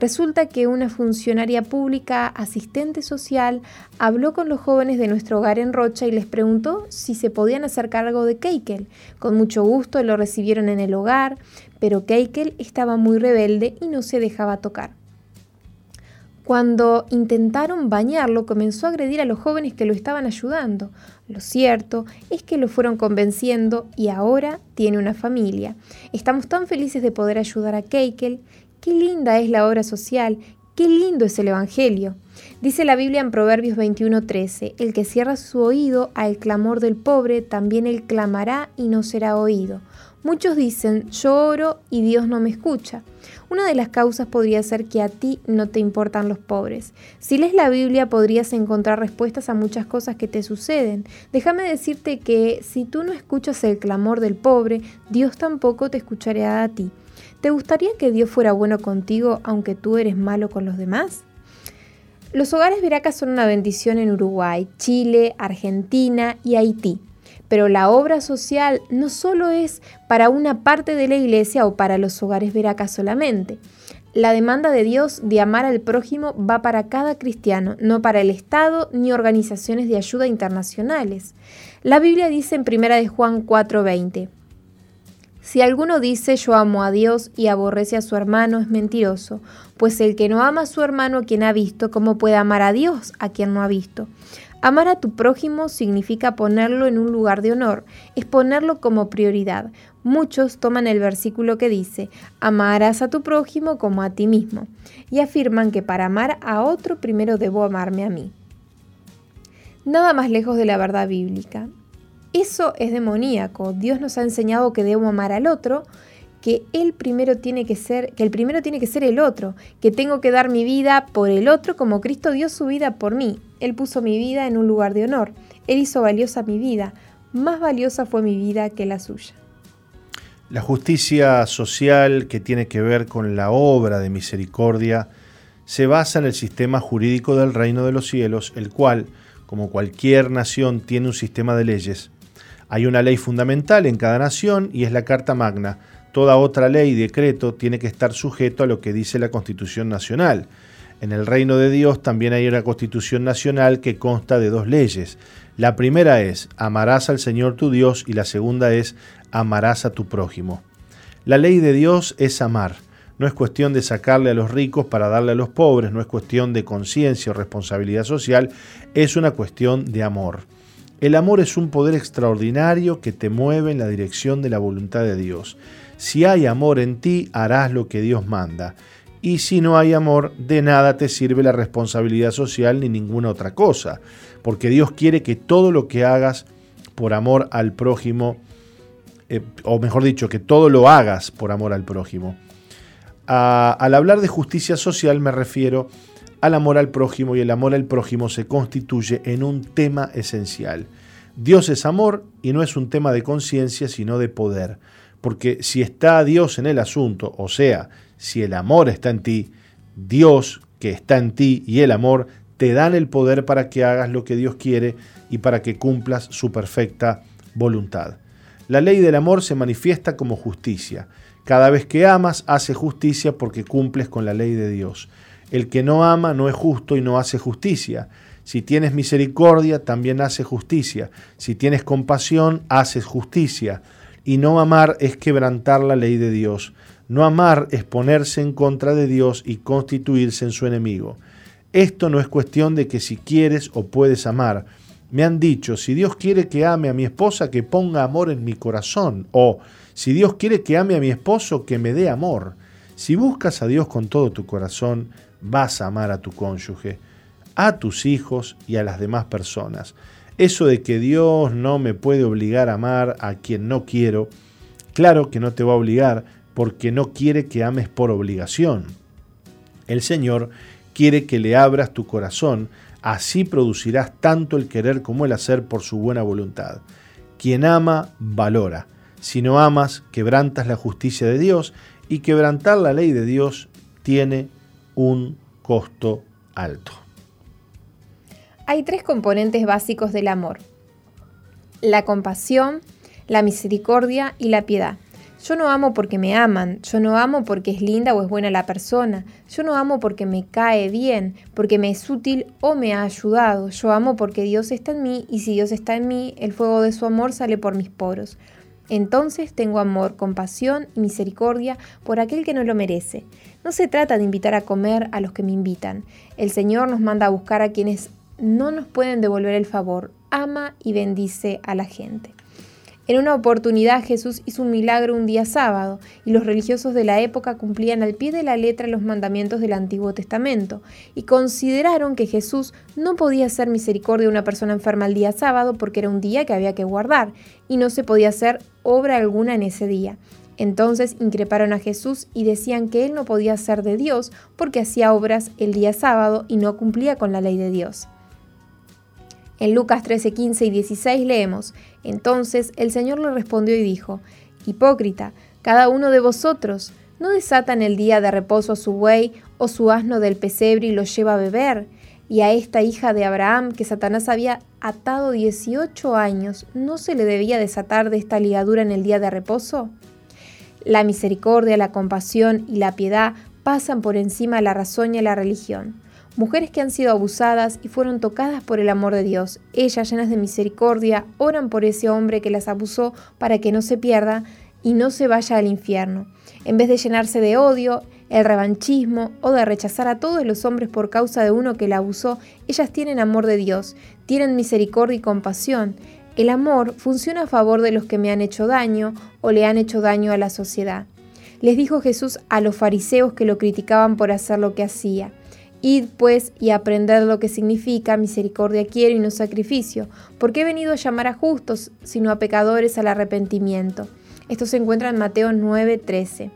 Resulta que una funcionaria pública, asistente social, habló con los jóvenes de nuestro hogar en Rocha y les preguntó si se podían hacer cargo de Keikel. Con mucho gusto lo recibieron en el hogar, pero Keikel estaba muy rebelde y no se dejaba tocar. Cuando intentaron bañarlo, comenzó a agredir a los jóvenes que lo estaban ayudando. Lo cierto es que lo fueron convenciendo y ahora tiene una familia. Estamos tan felices de poder ayudar a Keikel Qué linda es la obra social, qué lindo es el Evangelio. Dice la Biblia en Proverbios 21:13, el que cierra su oído al clamor del pobre, también él clamará y no será oído. Muchos dicen, yo oro y Dios no me escucha. Una de las causas podría ser que a ti no te importan los pobres. Si lees la Biblia podrías encontrar respuestas a muchas cosas que te suceden. Déjame decirte que si tú no escuchas el clamor del pobre, Dios tampoco te escuchará a ti. ¿Te gustaría que Dios fuera bueno contigo aunque tú eres malo con los demás? Los hogares veracas son una bendición en Uruguay, Chile, Argentina y Haití. Pero la obra social no solo es para una parte de la iglesia o para los hogares veracas solamente. La demanda de Dios de amar al prójimo va para cada cristiano, no para el Estado ni organizaciones de ayuda internacionales. La Biblia dice en 1 de Juan 4:20, si alguno dice yo amo a Dios y aborrece a su hermano, es mentiroso, pues el que no ama a su hermano a quien ha visto, ¿cómo puede amar a Dios a quien no ha visto? Amar a tu prójimo significa ponerlo en un lugar de honor, es ponerlo como prioridad. Muchos toman el versículo que dice, amarás a tu prójimo como a ti mismo, y afirman que para amar a otro primero debo amarme a mí. Nada más lejos de la verdad bíblica. Eso es demoníaco. Dios nos ha enseñado que debo amar al otro, que él primero tiene que ser, que el primero tiene que ser el otro, que tengo que dar mi vida por el otro como Cristo dio su vida por mí. Él puso mi vida en un lugar de honor. Él hizo valiosa mi vida. Más valiosa fue mi vida que la suya. La justicia social que tiene que ver con la obra de misericordia se basa en el sistema jurídico del reino de los cielos, el cual, como cualquier nación, tiene un sistema de leyes hay una ley fundamental en cada nación y es la Carta Magna. Toda otra ley y decreto tiene que estar sujeto a lo que dice la Constitución Nacional. En el reino de Dios también hay una Constitución Nacional que consta de dos leyes. La primera es, amarás al Señor tu Dios y la segunda es, amarás a tu prójimo. La ley de Dios es amar. No es cuestión de sacarle a los ricos para darle a los pobres, no es cuestión de conciencia o responsabilidad social, es una cuestión de amor. El amor es un poder extraordinario que te mueve en la dirección de la voluntad de Dios. Si hay amor en ti, harás lo que Dios manda. Y si no hay amor, de nada te sirve la responsabilidad social ni ninguna otra cosa. Porque Dios quiere que todo lo que hagas por amor al prójimo, eh, o mejor dicho, que todo lo hagas por amor al prójimo. al hablar de justicia social me refiero al amor al prójimo y el amor al prójimo se constituye en un tema esencial. Dios es amor y no es un tema de conciencia, sino de poder. Porque si está Dios en el asunto, o sea, si el amor está en ti, Dios que está en ti y el amor te dan el poder para que hagas lo que Dios quiere y para que cumplas su perfecta voluntad. La ley del amor se manifiesta como justicia. Cada vez que amas, hace justicia porque cumples con la ley de Dios. El que no ama no es justo y no hace justicia. Si tienes misericordia, también hace justicia. Si tienes compasión, haces justicia. Y no amar es quebrantar la ley de Dios. No amar es ponerse en contra de Dios y constituirse en su enemigo. Esto no es cuestión de que si quieres o puedes amar. Me han dicho, si Dios quiere que ame a mi esposa, que ponga amor en mi corazón. O, si Dios quiere que ame a mi esposo, que me dé amor. Si buscas a Dios con todo tu corazón, vas a amar a tu cónyuge, a tus hijos y a las demás personas. Eso de que Dios no me puede obligar a amar a quien no quiero, claro que no te va a obligar porque no quiere que ames por obligación. El Señor quiere que le abras tu corazón, así producirás tanto el querer como el hacer por su buena voluntad. Quien ama, valora. Si no amas, quebrantas la justicia de Dios y quebrantar la ley de Dios tiene un costo alto. Hay tres componentes básicos del amor. La compasión, la misericordia y la piedad. Yo no amo porque me aman, yo no amo porque es linda o es buena la persona, yo no amo porque me cae bien, porque me es útil o me ha ayudado, yo amo porque Dios está en mí y si Dios está en mí, el fuego de su amor sale por mis poros. Entonces tengo amor, compasión y misericordia por aquel que no lo merece. No se trata de invitar a comer a los que me invitan. El Señor nos manda a buscar a quienes no nos pueden devolver el favor. Ama y bendice a la gente. En una oportunidad Jesús hizo un milagro un día sábado y los religiosos de la época cumplían al pie de la letra los mandamientos del Antiguo Testamento y consideraron que Jesús no podía hacer misericordia a una persona enferma el día sábado porque era un día que había que guardar y no se podía hacer obra alguna en ese día. Entonces increparon a Jesús y decían que él no podía ser de Dios porque hacía obras el día sábado y no cumplía con la ley de Dios. En Lucas 13, 15 y 16 leemos, Entonces el Señor le respondió y dijo, Hipócrita, cada uno de vosotros, ¿no desatan el día de reposo a su buey o su asno del pesebre y lo lleva a beber? Y a esta hija de Abraham, que Satanás había atado 18 años, ¿no se le debía desatar de esta ligadura en el día de reposo? La misericordia, la compasión y la piedad pasan por encima de la razón y la religión mujeres que han sido abusadas y fueron tocadas por el amor de Dios. Ellas, llenas de misericordia, oran por ese hombre que las abusó para que no se pierda y no se vaya al infierno. En vez de llenarse de odio, el revanchismo o de rechazar a todos los hombres por causa de uno que la abusó, ellas tienen amor de Dios, tienen misericordia y compasión. El amor funciona a favor de los que me han hecho daño o le han hecho daño a la sociedad. Les dijo Jesús a los fariseos que lo criticaban por hacer lo que hacía. Id pues y aprended lo que significa misericordia quiero y no sacrificio, porque he venido a llamar a justos, sino a pecadores al arrepentimiento. Esto se encuentra en Mateo 9:13.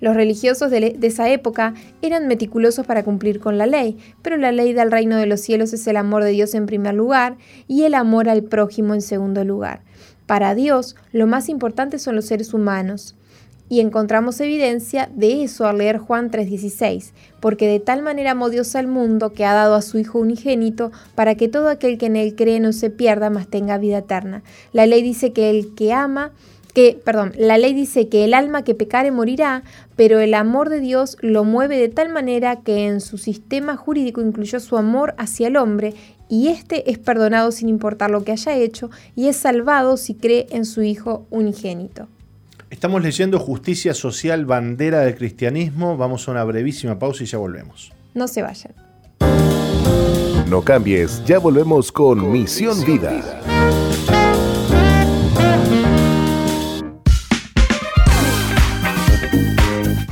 Los religiosos de, de, esa época eran meticulosos para cumplir con la ley, pero la ley del reino de los cielos es el amor de Dios en primer lugar y el amor al prójimo en segundo lugar. Para Dios, lo más importante son los seres humanos. Y encontramos evidencia de eso al leer Juan 3:16, porque de tal manera amó Dios al mundo que ha dado a su Hijo unigénito para que todo aquel que en él cree no se pierda, mas tenga vida eterna. La ley dice que el que ama, que, perdón, la ley dice que el alma que pecare morirá, pero el amor de Dios lo mueve de tal manera que en su sistema jurídico incluyó su amor hacia el hombre y éste es perdonado sin importar lo que haya hecho y es salvado si cree en su Hijo unigénito. Estamos leyendo Justicia Social, bandera del cristianismo. Vamos a una brevísima pausa y ya volvemos. No se vayan. No cambies, ya volvemos con, Misión, Vida.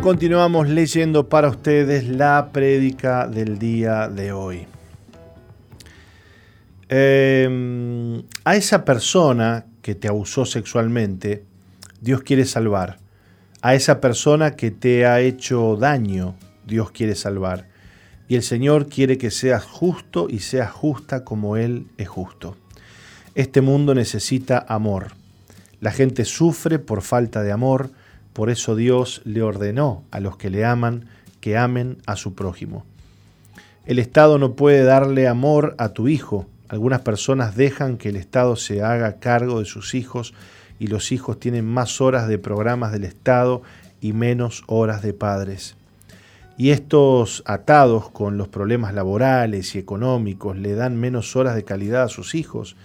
continuamos leyendo para ustedes la prédica del día de hoy. Em, a esa persona que te abusó sexualmente, Dios quiere salvar. A esa persona que te ha hecho daño, Dios quiere salvar. Y el Señor quiere que seas justo y seas justa como Él es justo. Este mundo necesita amor. La gente sufre por falta de amor, por eso Dios le ordenó a los que le aman que amen a su prójimo. El Estado no puede darle amor a tu hijo. Algunas personas dejan que el Estado se haga cargo de sus hijos y los hijos tienen más horas de programas del Estado y menos horas de padres. Y estos atados con los problemas laborales y económicos le dan menos horas de calidad a sus hijos.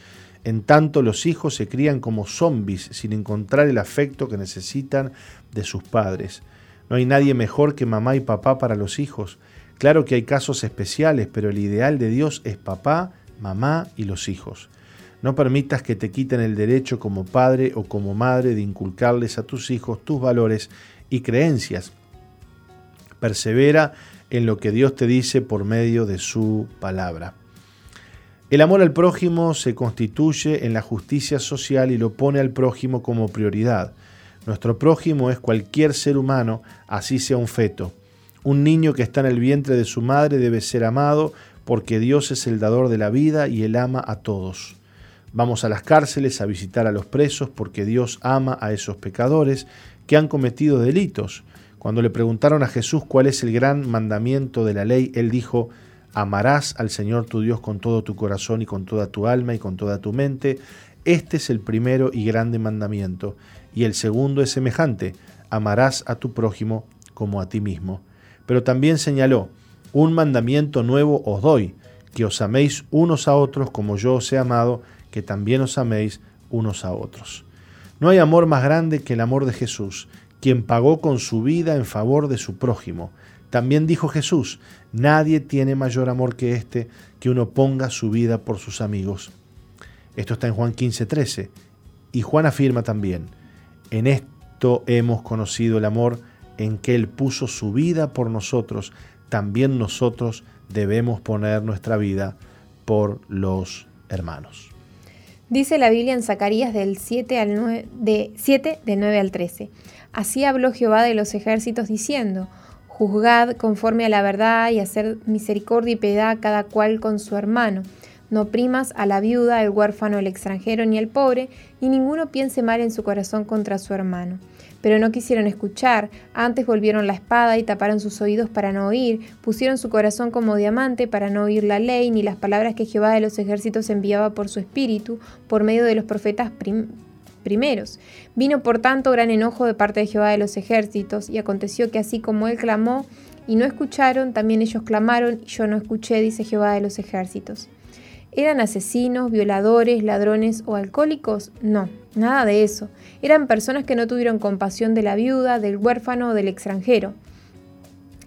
En tanto los hijos se crían como zombies sin encontrar el afecto que necesitan de sus padres. No hay nadie mejor que mamá y papá para los hijos. Claro que hay casos especiales, pero el ideal de Dios es papá, mamá y los hijos. No permitas que te quiten el derecho como padre o como madre de inculcarles a tus hijos tus valores y creencias persevera en lo que Dios te dice por medio de su palabra. El amor al prójimo se constituye en la justicia social y lo pone al prójimo como prioridad. Nuestro prójimo es cualquier ser humano, así sea un feto. Un niño que está en el vientre de su madre debe ser amado porque Dios es el dador de la vida y Él ama a todos. Vamos a las cárceles a visitar a los presos porque Dios ama a esos pecadores que han cometido delitos. Cuando le preguntaron a Jesús cuál es el gran mandamiento de la ley, él dijo, amarás al Señor tu Dios con todo tu corazón y con toda tu alma y con toda tu mente. Este es el primero y grande mandamiento. Y el segundo es semejante, amarás a tu prójimo como a ti mismo. Pero también señaló, un mandamiento nuevo os doy, que os améis unos a otros como yo os he amado, que también os améis unos a otros. No hay amor más grande que el amor de Jesús, quien pagó con su vida en favor de su prójimo. También dijo Jesús, nadie tiene mayor amor que este, que uno ponga su vida por sus amigos. Esto está en Juan 15, 13. Y Juan afirma también, en esto hemos conocido el amor en que Él puso su vida por nosotros, también nosotros debemos poner nuestra vida por los hermanos. Dice la Biblia en Zacarías del 7, al 9, de 7 del 9 al 13. Así habló Jehová de los ejércitos diciendo, Juzgad conforme a la verdad y hacer misericordia y piedad cada cual con su hermano. No primas a la viuda, el huérfano, el extranjero ni el pobre, y ninguno piense mal en su corazón contra su hermano. Pero no quisieron escuchar, antes volvieron la espada y taparon sus oídos para no oír, pusieron su corazón como diamante para no oír la ley ni las palabras que Jehová de los ejércitos enviaba por su espíritu, por medio de los profetas primeros. Vino por tanto gran enojo de parte de Jehová de los ejércitos, y aconteció que así como él clamó y no escucharon, también ellos clamaron y yo no escuché, dice Jehová de los ejércitos. ¿Eran asesinos, violadores, ladrones o alcohólicos? No, nada de eso. Eran personas que no tuvieron compasión de la viuda, del huérfano o del extranjero.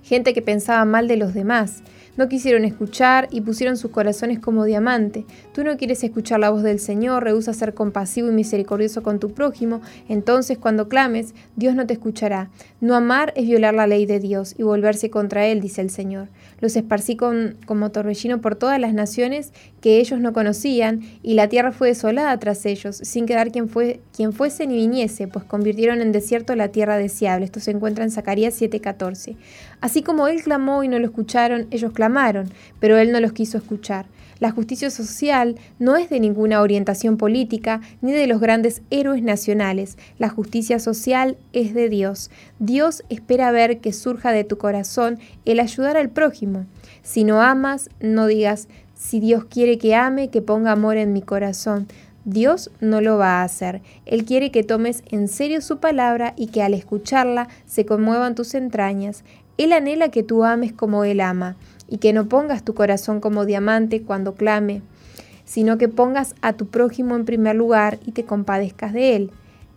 Gente que pensaba mal de los demás, no quisieron escuchar y pusieron sus corazones como diamante. Tú no quieres escuchar la voz del Señor, rehúsa ser compasivo y misericordioso con tu prójimo. Entonces, cuando clames, Dios no te escuchará. No amar es violar la ley de Dios y volverse contra Él, dice el Señor. Los esparcí como torbellino por todas las naciones que ellos no conocían, y la tierra fue desolada tras ellos, sin quedar quien, fue, quien fuese ni viniese, pues convirtieron en desierto la tierra deseable. Esto se encuentra en Zacarías 7:14. Así como él clamó y no lo escucharon, ellos clamaron, pero él no los quiso escuchar. La justicia social no es de ninguna orientación política ni de los grandes héroes nacionales. La justicia social es de Dios. Dios espera ver que surja de tu corazón el ayudar al prójimo. Si no amas, no digas, si Dios quiere que ame, que ponga amor en mi corazón. Dios no lo va a hacer. Él quiere que tomes en serio su palabra y que al escucharla se conmuevan tus entrañas. Él anhela que tú ames como Él ama y que no pongas tu corazón como diamante cuando clame, sino que pongas a tu prójimo en primer lugar y te compadezcas de él.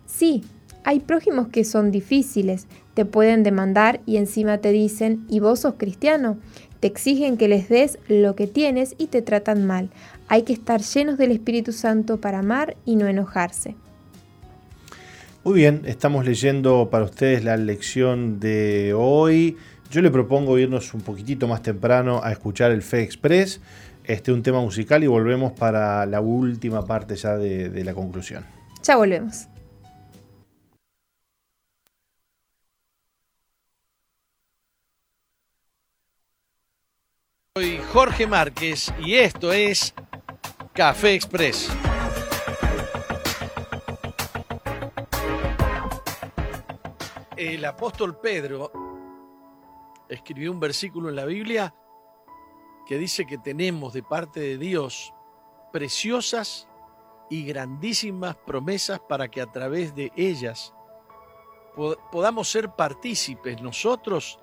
Sí, hay prójimos que son difíciles, te pueden demandar y encima te dicen, ¿y vos sos cristiano? Te exigen que les des lo que tienes y te tratan mal. Hay que estar llenos del Espíritu Santo para amar y no enojarse. Muy bien, estamos leyendo para ustedes la lección de hoy. Yo le propongo irnos un poquitito más temprano a escuchar el Fe Express, este un tema musical y volvemos para la última parte ya de, de la conclusión. Ya volvemos. Soy Jorge Márquez y esto es Café Express. El apóstol Pedro escribió un versículo en la Biblia que dice que tenemos de parte de Dios preciosas y grandísimas promesas para que a través de ellas podamos ser partícipes nosotros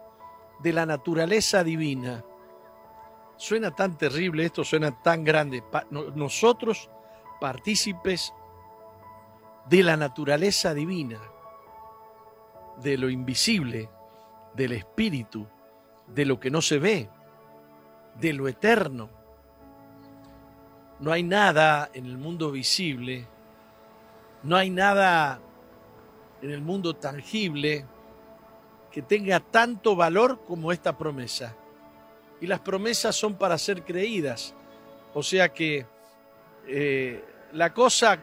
de la naturaleza divina. Suena tan terrible esto, suena tan grande. nosotros partícipes de la naturaleza divina, de lo invisible, del espíritu, de lo que no se ve, de lo eterno. No hay nada en el mundo visible, no hay nada en el mundo tangible que tenga tanto valor como esta promesa. Y las promesas son para ser creídas. O sea que eh, la cosa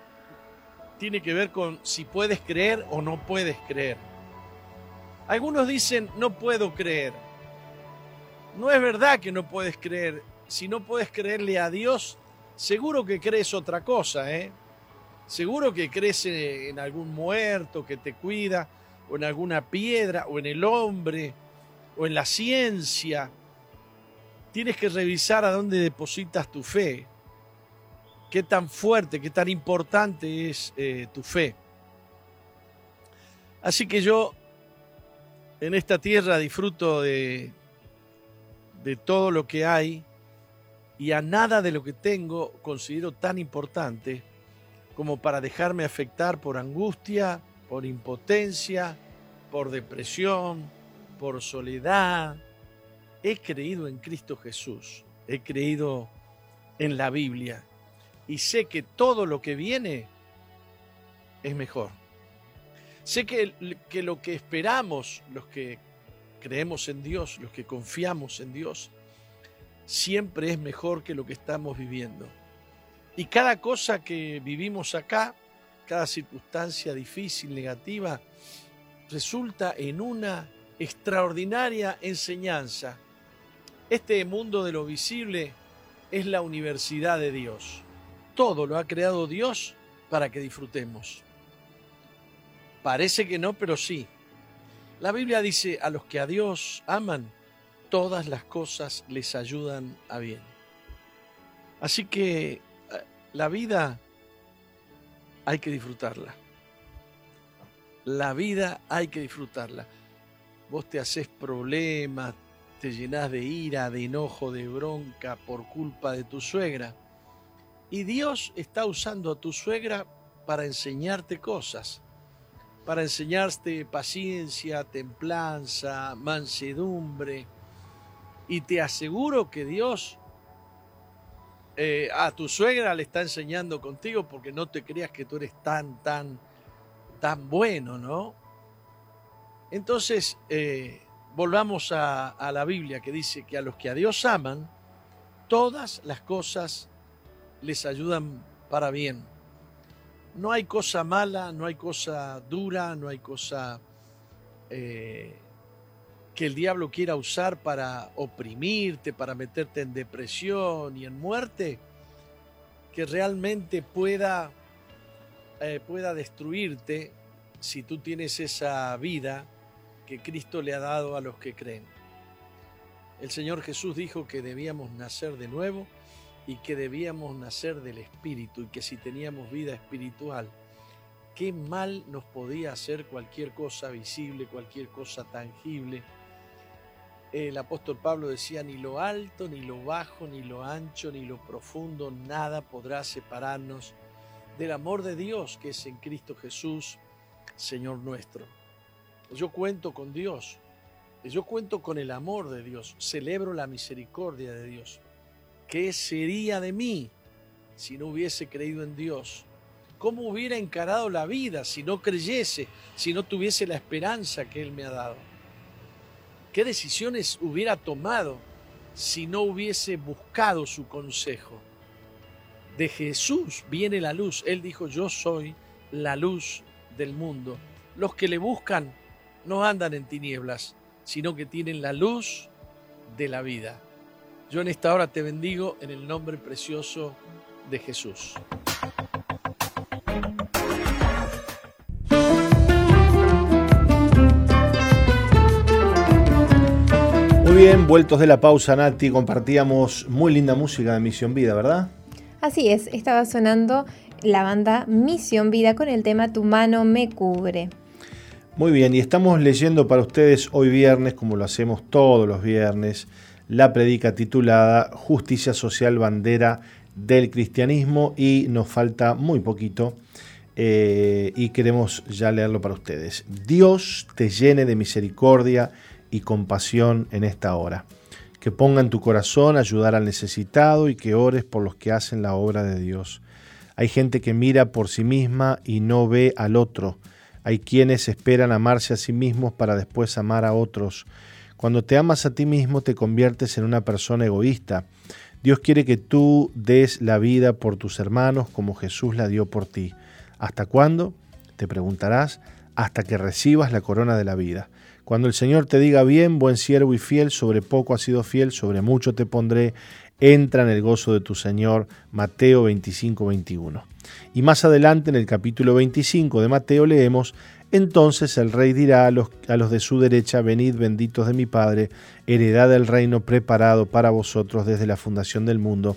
tiene que ver con si puedes creer o no puedes creer. Algunos dicen, no puedo creer. No es verdad que no puedes creer. Si no puedes creerle a Dios, seguro que crees otra cosa, ¿eh? Seguro que crees en algún muerto que te cuida, o en alguna piedra, o en el hombre, o en la ciencia. Tienes que revisar a dónde depositas tu fe. Qué tan fuerte, qué tan importante es eh, tu fe. Así que yo en esta tierra disfruto de, de todo lo que hay y a nada de lo que tengo considero tan importante como para dejarme afectar por angustia, por impotencia, por depresión, por soledad. He creído en Cristo Jesús, he creído en la Biblia y sé que todo lo que viene es mejor. Sé que, que lo que esperamos, los que creemos en Dios, los que confiamos en Dios, siempre es mejor que lo que estamos viviendo. Y cada cosa que vivimos acá, cada circunstancia difícil, negativa, resulta en una extraordinaria enseñanza. Este mundo de lo visible es la universidad de Dios. Todo lo ha creado Dios para que disfrutemos. Parece que no, pero sí. La Biblia dice, a los que a Dios aman, todas las cosas les ayudan a bien. Así que eh, la vida hay que disfrutarla. La vida hay que disfrutarla. Vos te haces problemas, te llenas de ira, de enojo, de bronca por culpa de tu suegra. Y Dios está usando a tu suegra para enseñarte cosas para enseñarte paciencia, templanza, mansedumbre. Y te aseguro que Dios eh, a tu suegra le está enseñando contigo porque no te creas que tú eres tan, tan, tan bueno, ¿no? Entonces, eh, volvamos a, a la Biblia que dice que a los que a Dios aman, todas las cosas les ayudan para bien no hay cosa mala, no hay cosa dura, no hay cosa eh, que el diablo quiera usar para oprimirte, para meterte en depresión y en muerte, que realmente pueda, eh, pueda destruirte si tú tienes esa vida que Cristo le ha dado a los que creen. El Señor Jesús dijo que debíamos nacer de nuevo y que debíamos nacer del Espíritu y que si teníamos vida espiritual, qué mal nos podía hacer cualquier cosa visible, cualquier cosa tangible. El apóstol Pablo decía, ni lo alto, ni lo bajo, ni lo ancho, ni lo profundo, nada podrá separarnos del amor de Dios que es en Cristo Jesús, Señor nuestro. Yo cuento con Dios, yo cuento con el amor de Dios, celebro la misericordia de Dios. ¿Qué sería de mí si no hubiese creído en Dios? cómo hubiera encarado la vida si no creyese, si no tuviese la esperanza que Él me ha dado. ¿Qué decisiones hubiera tomado si no hubiese buscado su consejo? De Jesús viene la luz. Él dijo, yo soy la luz del mundo. Los que le buscan no andan en tinieblas, sino que tienen la luz de la vida. Yo en esta hora te bendigo en el nombre precioso de Jesús. Muy bien, vueltos de la pausa, Nati, compartíamos muy linda música de Misión Vida, ¿verdad? Así es, estaba sonando la banda Misión Vida con el tema Tu mano me cubre. Muy bien, y estamos leyendo para ustedes hoy viernes, como lo hacemos todos los viernes, la predica titulada Justicia Social Bandera del Cristianismo y nos falta muy poquito eh, y queremos ya leerlo para ustedes. Dios te llene de misericordia y compasión en esta hora. Que ponga en tu corazón ayudar al necesitado y que ores por los que hacen la obra de Dios. Hay gente que mira por sí misma y no ve al otro. Hay quienes esperan amarse a sí mismos para después amar a otros. Cuando te amas a ti mismo te conviertes en una persona egoísta. Dios quiere que tú des la vida por tus hermanos como Jesús la dio por ti. ¿Hasta cuándo? Te preguntarás, hasta que recibas la corona de la vida. Cuando el Señor te diga bien, buen siervo y fiel, sobre poco has sido fiel, sobre mucho te pondré, entra en el gozo de tu Señor. Mateo 25, 21. Y más adelante en el capítulo 25 de Mateo leemos, entonces el rey dirá a los, de su derecha, venid benditos de mi Padre, heredad del reino preparado para vosotros desde la fundación del mundo.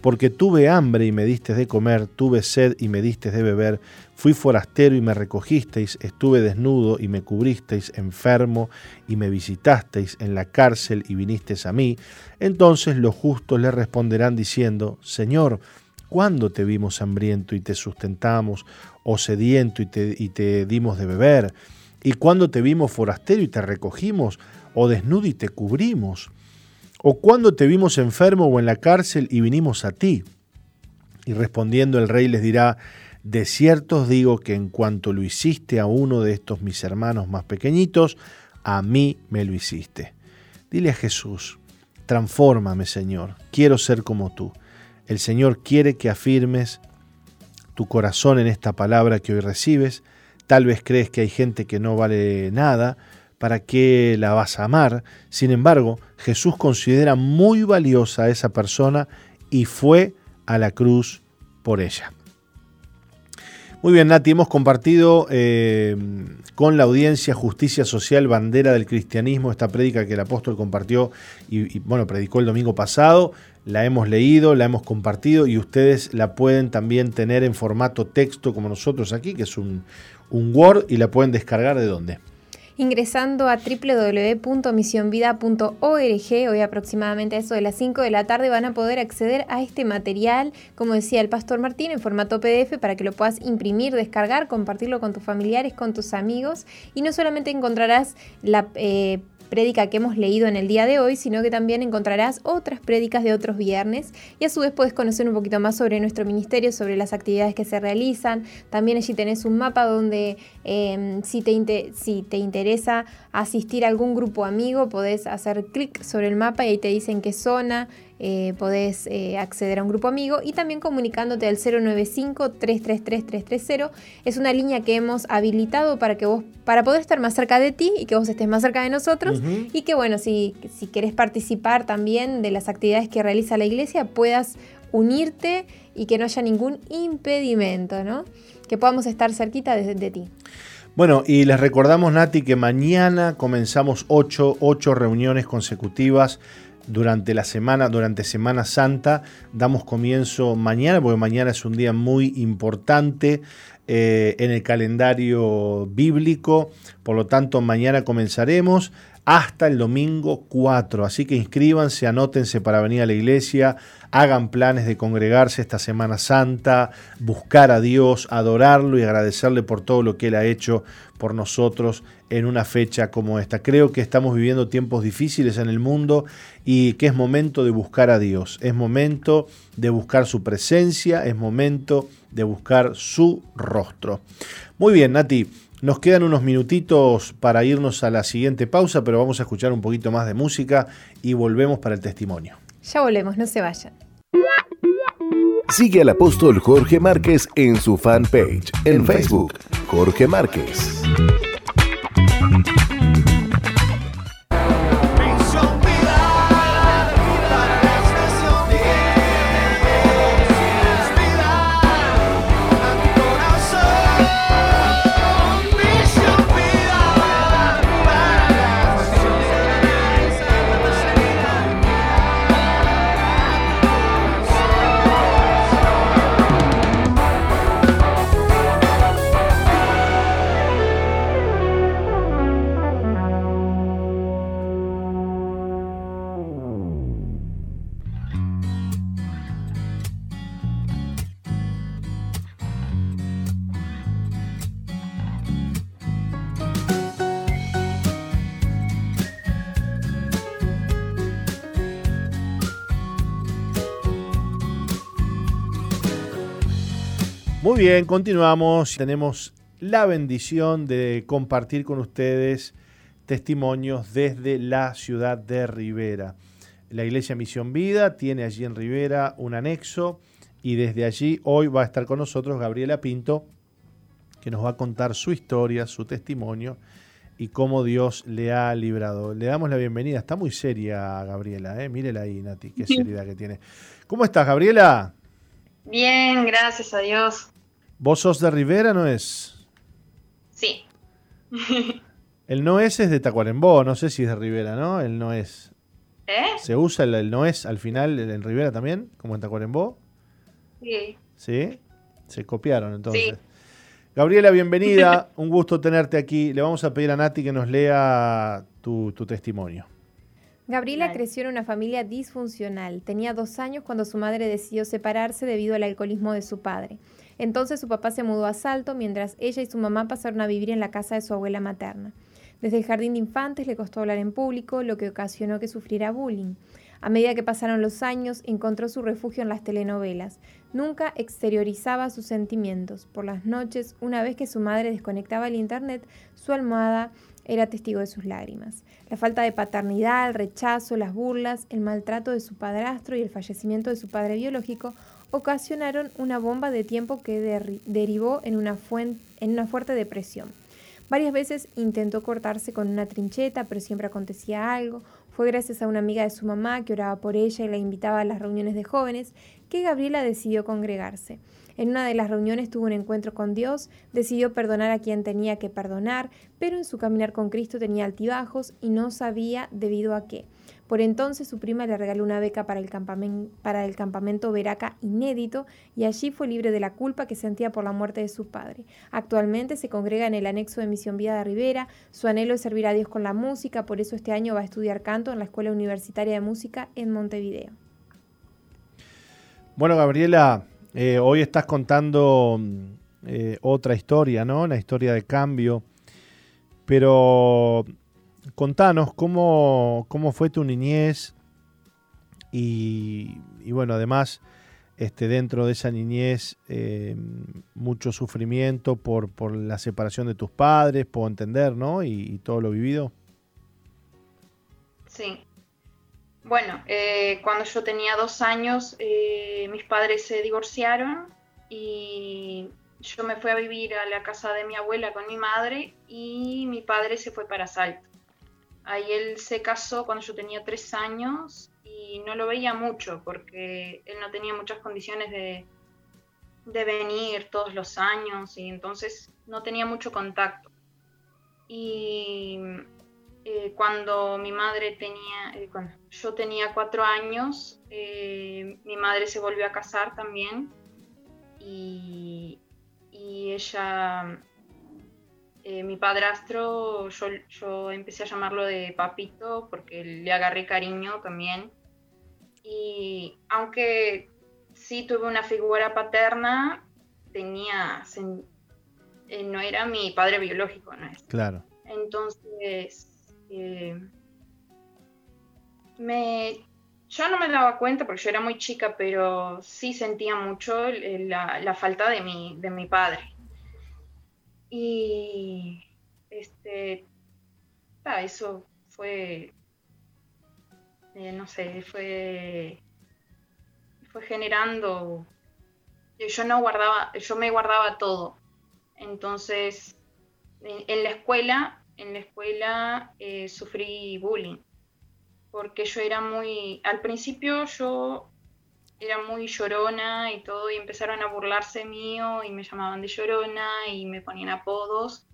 Porque tuve hambre y me diste de comer, tuve sed y me diste de beber, fui forastero y me recogisteis, estuve desnudo y me cubristeis, enfermo y me visitasteis, en la cárcel y vinisteis a mí. Entonces los justos le responderán diciendo, Señor, ¿cuándo te vimos hambriento y te sustentamos, o sediento y te, dimos de beber? ¿Y cuándo te vimos forastero y te recogimos, o desnudo y te cubrimos? ¿O cuándo te vimos enfermo o en la cárcel y vinimos a ti? Y respondiendo el rey les dirá, de cierto os digo que en cuanto lo hiciste a uno de estos mis hermanos más pequeñitos, a mí me lo hiciste. Dile a Jesús, transfórmame Señor, quiero ser como tú. El Señor quiere que afirmes tu corazón en esta palabra que hoy recibes. Tal vez crees que hay gente que no vale nada, ¿para qué la vas a amar? Sin embargo, Jesús considera muy valiosa a esa persona y fue a la cruz por ella. Muy bien, Nati, hemos compartido eh, con la audiencia Justicia Social, bandera del cristianismo, esta prédica que el apóstol compartió y, y, bueno, predicó el domingo pasado. La hemos leído, la hemos compartido y ustedes la pueden también tener en formato texto como nosotros aquí, que es un, un Word, y la pueden descargar de dónde ingresando a www.misionvida.org. Hoy aproximadamente a eso de las 5 de la tarde van a poder acceder a este material, como decía el pastor Martín, en formato PDF para que lo puedas imprimir, descargar, compartirlo con tus familiares, con tus amigos. Y no solamente encontrarás la... Eh, prédica que hemos leído en el día de hoy, sino que también encontrarás otras prédicas de otros viernes y a su vez puedes conocer un poquito más sobre nuestro ministerio, sobre las actividades que se realizan. También allí tenés un mapa donde eh, si, te si te interesa asistir a algún grupo amigo, podés hacer clic sobre el mapa y ahí te dicen qué zona, eh, podés eh, acceder a un grupo amigo y también comunicándote al 095-333-330. Es una línea que hemos habilitado para que vos, para poder estar más cerca de ti y que vos estés más cerca de nosotros y que bueno, si, si querés participar también de las actividades que realiza la iglesia, puedas unirte y que no haya ningún impedimento, ¿no? Que podamos estar cerquita de, de ti. Bueno, y les recordamos, Nati, que mañana comenzamos ocho, ocho reuniones consecutivas durante la semana, durante Semana Santa. Damos comienzo mañana, porque mañana es un día muy importante eh, en el calendario bíblico. Por lo tanto, mañana comenzaremos hasta el domingo 4. Así que inscríbanse, anótense para venir a la iglesia, hagan planes de congregarse esta Semana Santa, buscar a Dios, adorarlo y agradecerle por todo lo que Él ha hecho por nosotros en una fecha como esta. Creo que estamos viviendo tiempos difíciles en el mundo y que es momento de buscar a Dios, es momento de buscar su presencia, es momento de buscar su rostro. Muy bien, Nati. Nos quedan unos minutitos para irnos a la siguiente pausa, pero vamos a escuchar un poquito más de música y volvemos para el testimonio. Ya volvemos, no se vayan. Sigue al apóstol Jorge Márquez en su fanpage en Facebook, Jorge Márquez. Muy bien, continuamos. Tenemos la bendición de compartir con ustedes testimonios desde la ciudad de Rivera. La Iglesia Misión Vida tiene allí en Rivera un anexo y desde allí hoy va a estar con nosotros Gabriela Pinto, que nos va a contar su historia, su testimonio y cómo Dios le ha librado. Le damos la bienvenida. Está muy seria Gabriela, ¿eh? mírela ahí, Nati, qué seriedad que tiene. ¿Cómo estás, Gabriela? Bien, gracias a Dios. ¿Vos sos de Rivera, no es? Sí. el no es es de Tacuarembó, no sé si es de Rivera, ¿no? El no es. ¿Eh? ¿Se usa el, no es al final en Rivera también, como en Tacuarembó? Sí. ¿Sí? Se copiaron entonces. Gabriela, bienvenida. Un gusto tenerte aquí. Le vamos a pedir a Nati que nos lea tu, tu testimonio. Gabriela creció en una familia disfuncional. Tenía dos años cuando su madre decidió separarse debido al alcoholismo de su padre. Entonces su papá se mudó a Salto mientras ella y su mamá pasaron a vivir en la casa de su abuela materna. Desde el jardín de infantes le costó hablar en público, lo que ocasionó que sufriera bullying. A medida que pasaron los años, encontró su refugio en las telenovelas. Nunca exteriorizaba sus sentimientos. Por las noches, una vez que su madre desconectaba el internet, su almohada era testigo de sus lágrimas. La falta de paternidad, el rechazo, las burlas, el maltrato de su padrastro y el fallecimiento de su padre biológico ocasionaron una bomba de tiempo que derivó en una, en una fuerte depresión. Varias veces intentó cortarse con una trincheta, pero siempre acontecía algo. Fue gracias a una amiga de su mamá que oraba por ella y la invitaba a las reuniones de jóvenes que Gabriela decidió congregarse. En una de las reuniones tuvo un encuentro con Dios, decidió perdonar a quien tenía que perdonar, pero en su caminar con Cristo tenía altibajos y no sabía debido a qué. Por entonces su prima le regaló una beca para el, campamento, Veraca inédito y allí fue libre de la culpa que sentía por la muerte de su padre. Actualmente se congrega en el anexo de Misión Vida de Rivera, su anhelo es servir a Dios con la música, por eso este año va a estudiar canto en la Escuela Universitaria de Música en Montevideo. Bueno, Gabriela, eh, hoy estás contando eh, otra historia, ¿no? La historia de cambio. Pero contanos cómo, cómo fue tu niñez y, bueno, además, este, dentro de esa niñez, eh, mucho sufrimiento por, por, la separación de tus padres, puedo entender, ¿no? y todo lo vivido. Sí. Bueno, eh, cuando yo tenía dos años, eh, mis padres se divorciaron y yo me fui a vivir a la casa de mi abuela con mi madre y mi padre se fue para Salto. Ahí él se casó cuando yo tenía tres años y no lo veía mucho porque él no tenía muchas condiciones de, de venir todos los años y entonces no tenía mucho contacto. Y eh, cuando mi madre tenía, eh, cuando yo tenía cuatro años, eh, mi madre se volvió a casar también y, ella, mi padrastro, yo, yo, empecé a llamarlo de papito porque le agarré cariño también. Y aunque sí tuve una figura paterna, tenía, no era mi padre biológico, ¿no es? Claro. Entonces, me, yo no me daba cuenta porque yo era muy chica, pero sí sentía mucho la, falta de mi, de mi padre. Y este, eso fue, eh, no sé, fue, fue generando, yo no guardaba, yo me guardaba todo. Entonces, en, la escuela, en la escuela eh, sufrí bullying porque yo era muy, al principio yo era muy llorona y todo, y empezaron a burlarse mío y me llamaban de llorona y me ponían apodos.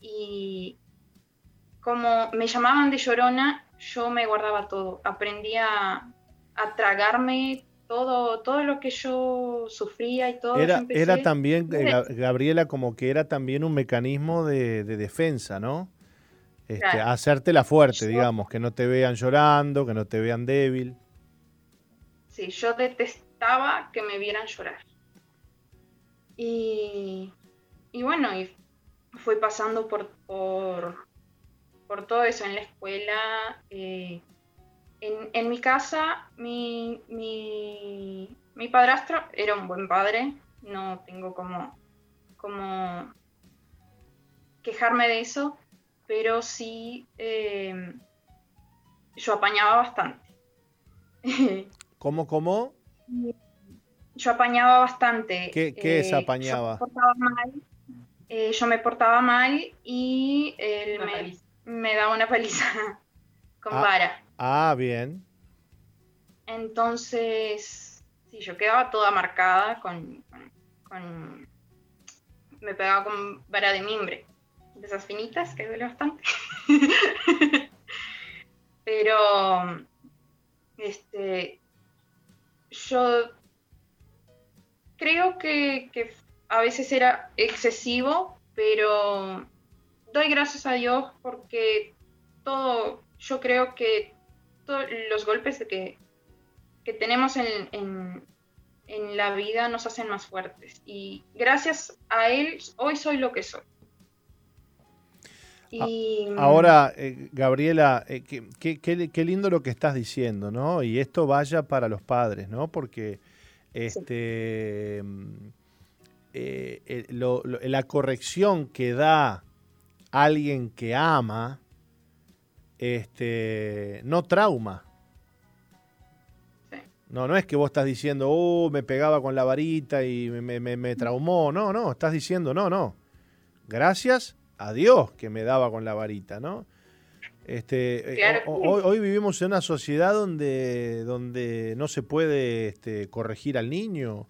Y como me llamaban de llorona, yo me guardaba todo. Aprendí a, tragarme todo, todo lo que yo sufría y todo. Era, era también, eh, Gabriela, como que era también un mecanismo de, de defensa, ¿no? Este, hacerte la fuerte, digamos, que no te vean llorando, que no te vean débil. Sí, yo detestaba que me vieran llorar. Y, y bueno, y fui pasando por, por, por, todo eso en la escuela. Eh, en, en, mi casa, mi, mi, mi, padrastro era un buen padre, no tengo como, como quejarme de eso, pero sí em, yo apañaba bastante. ¿Cómo, cómo? Yo apañaba bastante. ¿Qué, qué es eh, apañaba? Yo me portaba mal, eh, yo me portaba mal y él me, daba una paliza con ah, vara. Ah, bien. Entonces, sí, yo quedaba toda marcada con, con me pegaba con vara de mimbre de esas finitas, que duele bastante. Pero, este, yo creo que, a veces era excesivo, pero doy gracias a Dios porque todo, yo creo que todos los golpes que, que tenemos en, en, en, la vida nos hacen más fuertes. Y gracias a Él, hoy soy lo que soy. Ahora, eh, Gabriela, eh, qué, lindo lo que estás diciendo, ¿no? Y esto vaya para los padres, ¿no? Porque este, mm, eh, la corrección que da alguien que ama, este, no trauma. No, no es que vos estás diciendo, oh, me pegaba con la varita y me, me traumó. No, no, estás diciendo, no, no. Gracias a Dios que me daba con la varita, ¿no? Este, eh, hoy, vivimos en una sociedad donde, donde no se puede este, corregir al niño,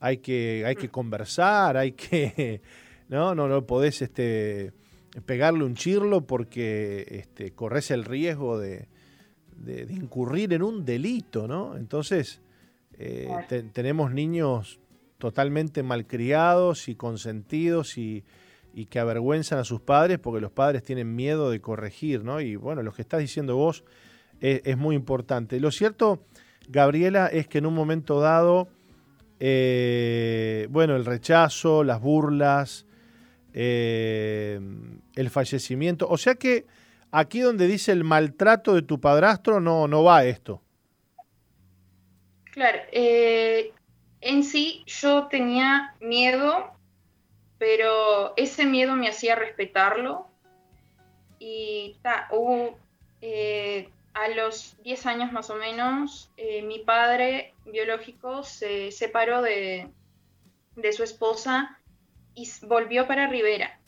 hay que, hay que mm. conversar, hay que, no, no, no podés este, pegarle un chirlo porque este, corres el riesgo de, incurrir en un delito, ¿no? Entonces, eh, tenemos niños totalmente malcriados y consentidos y, y que avergüenzan a sus padres porque los padres tienen miedo de corregir, ¿no? Y bueno, lo que estás diciendo vos es, muy importante. Lo cierto, Gabriela, es que en un momento dado, eh, bueno, el rechazo, las burlas, eh, el fallecimiento, o sea que aquí donde dice el maltrato de tu padrastro no, no va esto. Claro, eh, en sí yo tenía miedo pero ese miedo me hacía respetarlo y hubo, eh, a los 10 años más o menos, eh, mi padre biológico se separó de, su esposa y volvió para Rivera.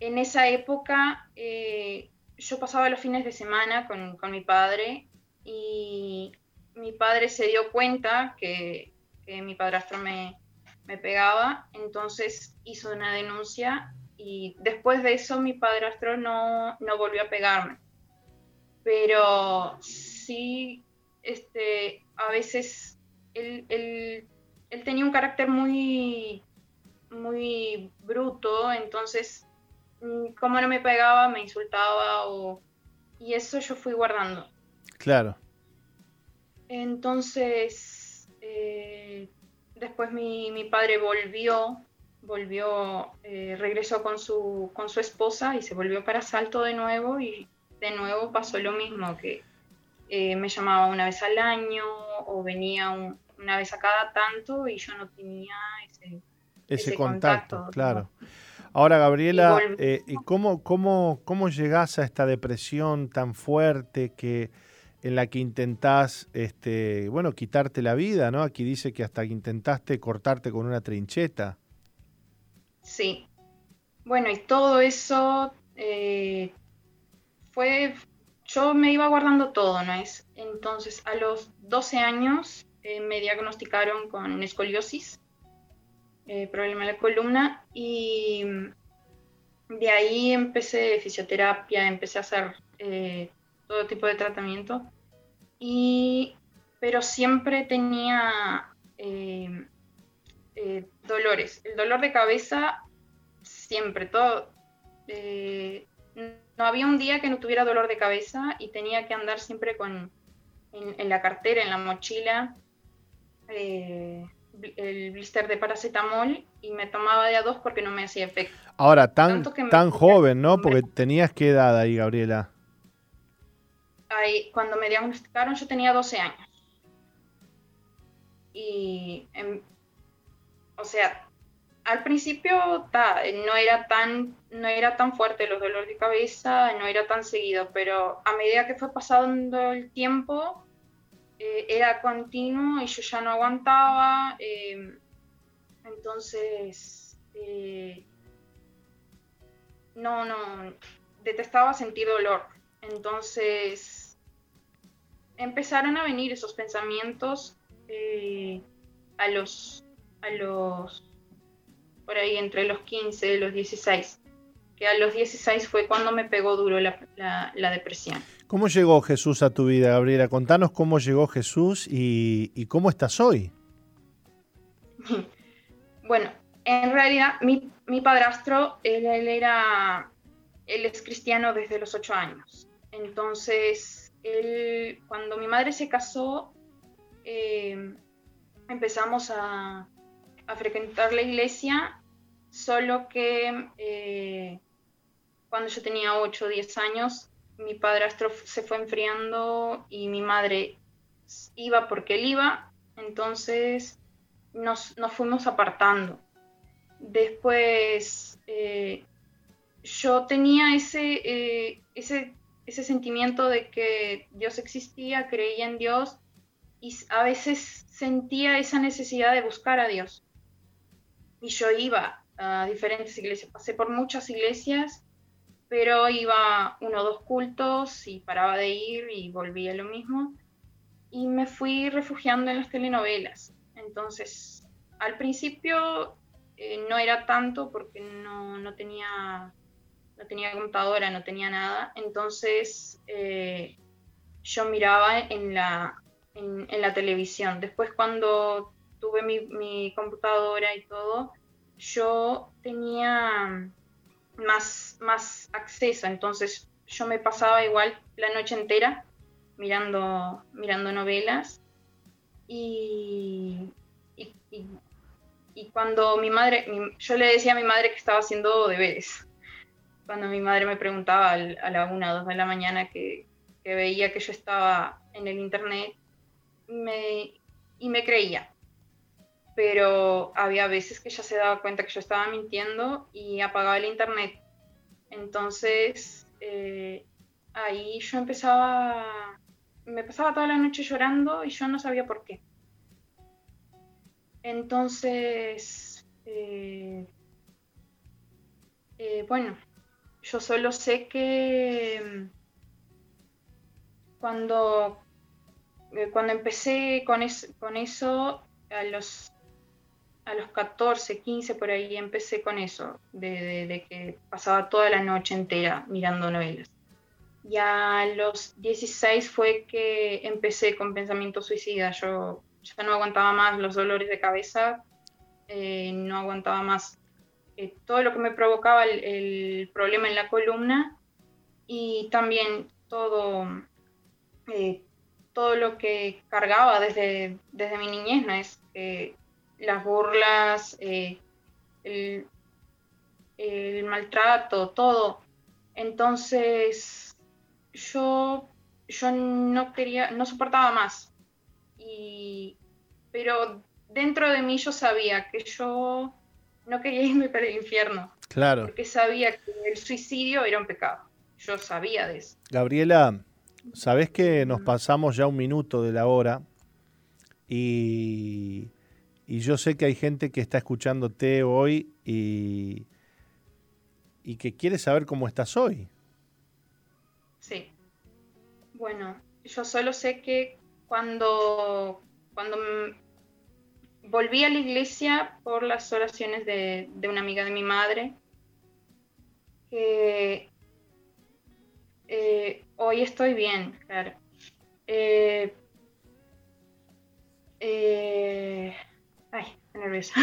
En esa época eh, yo pasaba los fines de semana con, con, mi padre y mi padre se dio cuenta que, que mi padrastro me, me pegaba, entonces hizo una denuncia y después de eso mi padrastro no, no volvió a pegarme. Pero sí, este, a veces él, él, él tenía un carácter muy, muy bruto, entonces mm, como no me pegaba, me insultaba o... Y eso yo fui guardando. Claro. Entonces, eh, Después mi, padre volvió, volvió, eh, regresó con su, con su esposa y se volvió para Salto de nuevo y de nuevo pasó lo mismo, que eh, me llamaba una vez al año o venía una vez a cada tanto y yo no tenía ese, ese, contacto, claro. Ahora, Gabriela, eh, ¿cómo, cómo, ¿cómo llegás a esta depresión tan fuerte que en la que intentás, este, bueno, quitarte la vida, ¿no? Aquí dice que hasta que intentaste cortarte con una trincheta. Sí. Bueno, y todo eso eh, fue, yo me iba guardando todo, ¿no es? Entonces, a los 12 años eh, me diagnosticaron con escoliosis, eh, problema de la columna, y de ahí empecé fisioterapia, empecé a hacer todo tipo de tratamiento, y, pero siempre tenía eh, eh, dolores. El dolor de cabeza, siempre, todo. Eh, no había un día que no tuviera dolor de cabeza y tenía que andar siempre con, en, la cartera, en la mochila, el blister de paracetamol y me tomaba de a dos porque no me hacía efecto. Ahora, tan, tan joven, ¿no? Porque tenías qué edad ahí, Gabriela cuando me diagnosticaron yo tenía 12 años. Y, em, o sea, al principio no, era tan, no era tan fuerte los dolores de cabeza, no era tan seguido, pero a medida que fue pasando el tiempo, eh, era continuo y yo ya no aguantaba. Em, entonces, eh, no, no, detestaba sentir dolor. Entonces, empezaron a venir esos pensamientos eh, a los, a los, por ahí entre los 15 y los 16, que a los 16 fue cuando me pegó duro la, la, depresión. ¿Cómo llegó Jesús a tu vida, Gabriela? Contanos cómo llegó Jesús y, y cómo estás hoy. bueno, en realidad mi, mi padrastro, él, él, era, él es cristiano desde los 8 años. Entonces, él, cuando mi madre se casó, eh, empezamos a, frecuentar la iglesia, solo que eh, cuando yo tenía 8 o 10 años, mi padrastro se fue enfriando y mi madre iba porque él iba, entonces nos, fuimos apartando. Después eh, yo tenía ese, ese ese sentimiento de que Dios existía, creía en Dios y a veces sentía esa necesidad de buscar a Dios. Y yo iba a diferentes iglesias, pasé por muchas iglesias, pero iba uno o dos cultos y paraba de ir y volvía lo mismo. Y me fui refugiando en las telenovelas. Entonces, al principio eh, no era tanto porque no, no tenía no tenía computadora, no tenía nada, entonces eh, yo miraba en la, en, la televisión. Después cuando tuve mi, computadora y todo, yo tenía más, más acceso, entonces yo me pasaba igual la noche entera mirando, mirando novelas. Y, y, cuando mi madre, yo le decía a mi madre que estaba haciendo deberes cuando mi madre me preguntaba a la una dos de la mañana que, veía que yo estaba en el internet me, y me creía. Pero había veces que ella se daba cuenta que yo estaba mintiendo y apagaba el internet. Entonces eh, ahí yo empezaba, me pasaba toda la noche llorando y yo no sabía por qué. Entonces, eh, eh, bueno, yo solo sé que mm, cuando, eh, cuando empecé con, eso, a los, a los 14, 15 por ahí, empecé con eso, de, que pasaba toda la noche entera mirando novelas. Y a los 16 fue que empecé con pensamiento suicida. Yo ya no aguantaba más los dolores de cabeza, eh, no aguantaba más eh, todo lo que me provocaba el, problema en la columna y también todo, eh, todo lo que cargaba desde, desde mi niñez, ¿no? es eh, las burlas, el, maltrato, todo. Entonces yo, yo no quería, no soportaba más. Y, pero dentro de mí yo sabía que yo no quería irme para el infierno. Claro. Porque sabía que el suicidio era un pecado. Yo sabía de eso. Gabriela, sabes que nos pasamos ya un minuto de la hora y, y yo sé que hay gente que está escuchándote hoy y, y que quiere saber cómo estás hoy. Sí. Bueno, yo solo sé que cuando, cuando volví a la iglesia por las oraciones de, una amiga de mi madre, que eh, hoy estoy bien, claro. Eh, eh, ay, nerviosa.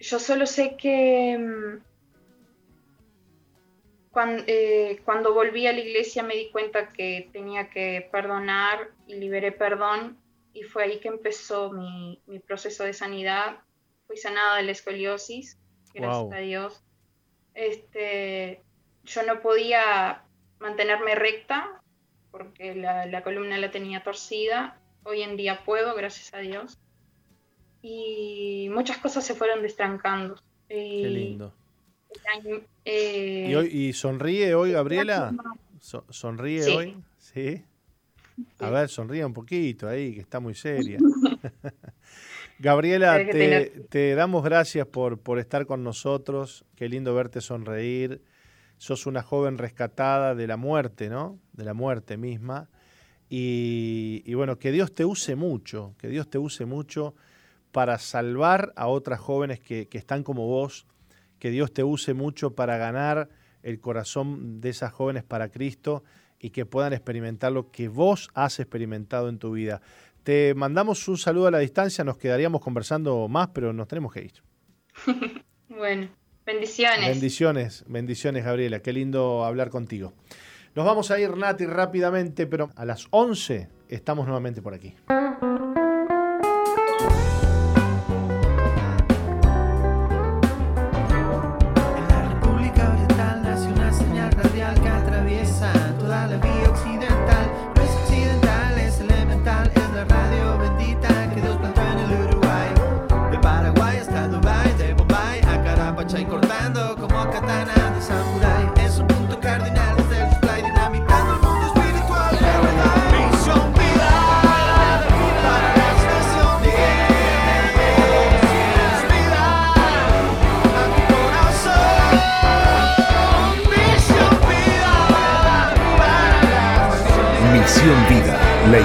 Yo solo sé que mm, cuando, volví a la iglesia me di cuenta que tenía que perdonar y liberé perdón y fue ahí que empezó mi, proceso de sanidad. Fui sanada de la escoliosis, gracias a Dios. Este, yo no podía mantenerme recta porque la, columna la tenía torcida. Hoy en día puedo, gracias a Dios. Y muchas cosas se fueron destrancando. Qué lindo. Eh, ¿Y, sonríe hoy, Gabriela? ¿Sonríe hoy? Sí. A ver, sonríe un poquito ahí, que está muy seria. Gabriela, te, damos gracias por, por estar con nosotros. Qué lindo verte sonreír. Sos una joven rescatada de la muerte, ¿no? De la muerte misma. Y, bueno, que Dios te use mucho, que Dios te use mucho para salvar a otras jóvenes que, que están como vos, que Dios te use mucho para ganar el corazón de esas jóvenes para Cristo y que puedan experimentar lo que vos has experimentado en tu vida. Te mandamos un saludo a la distancia, nos quedaríamos conversando más, pero nos tenemos que ir. bueno, bendiciones. Bendiciones, bendiciones Gabriela, qué lindo hablar contigo. Nos vamos a ir, Nati, rápidamente, pero a las 11 estamos nuevamente por aquí.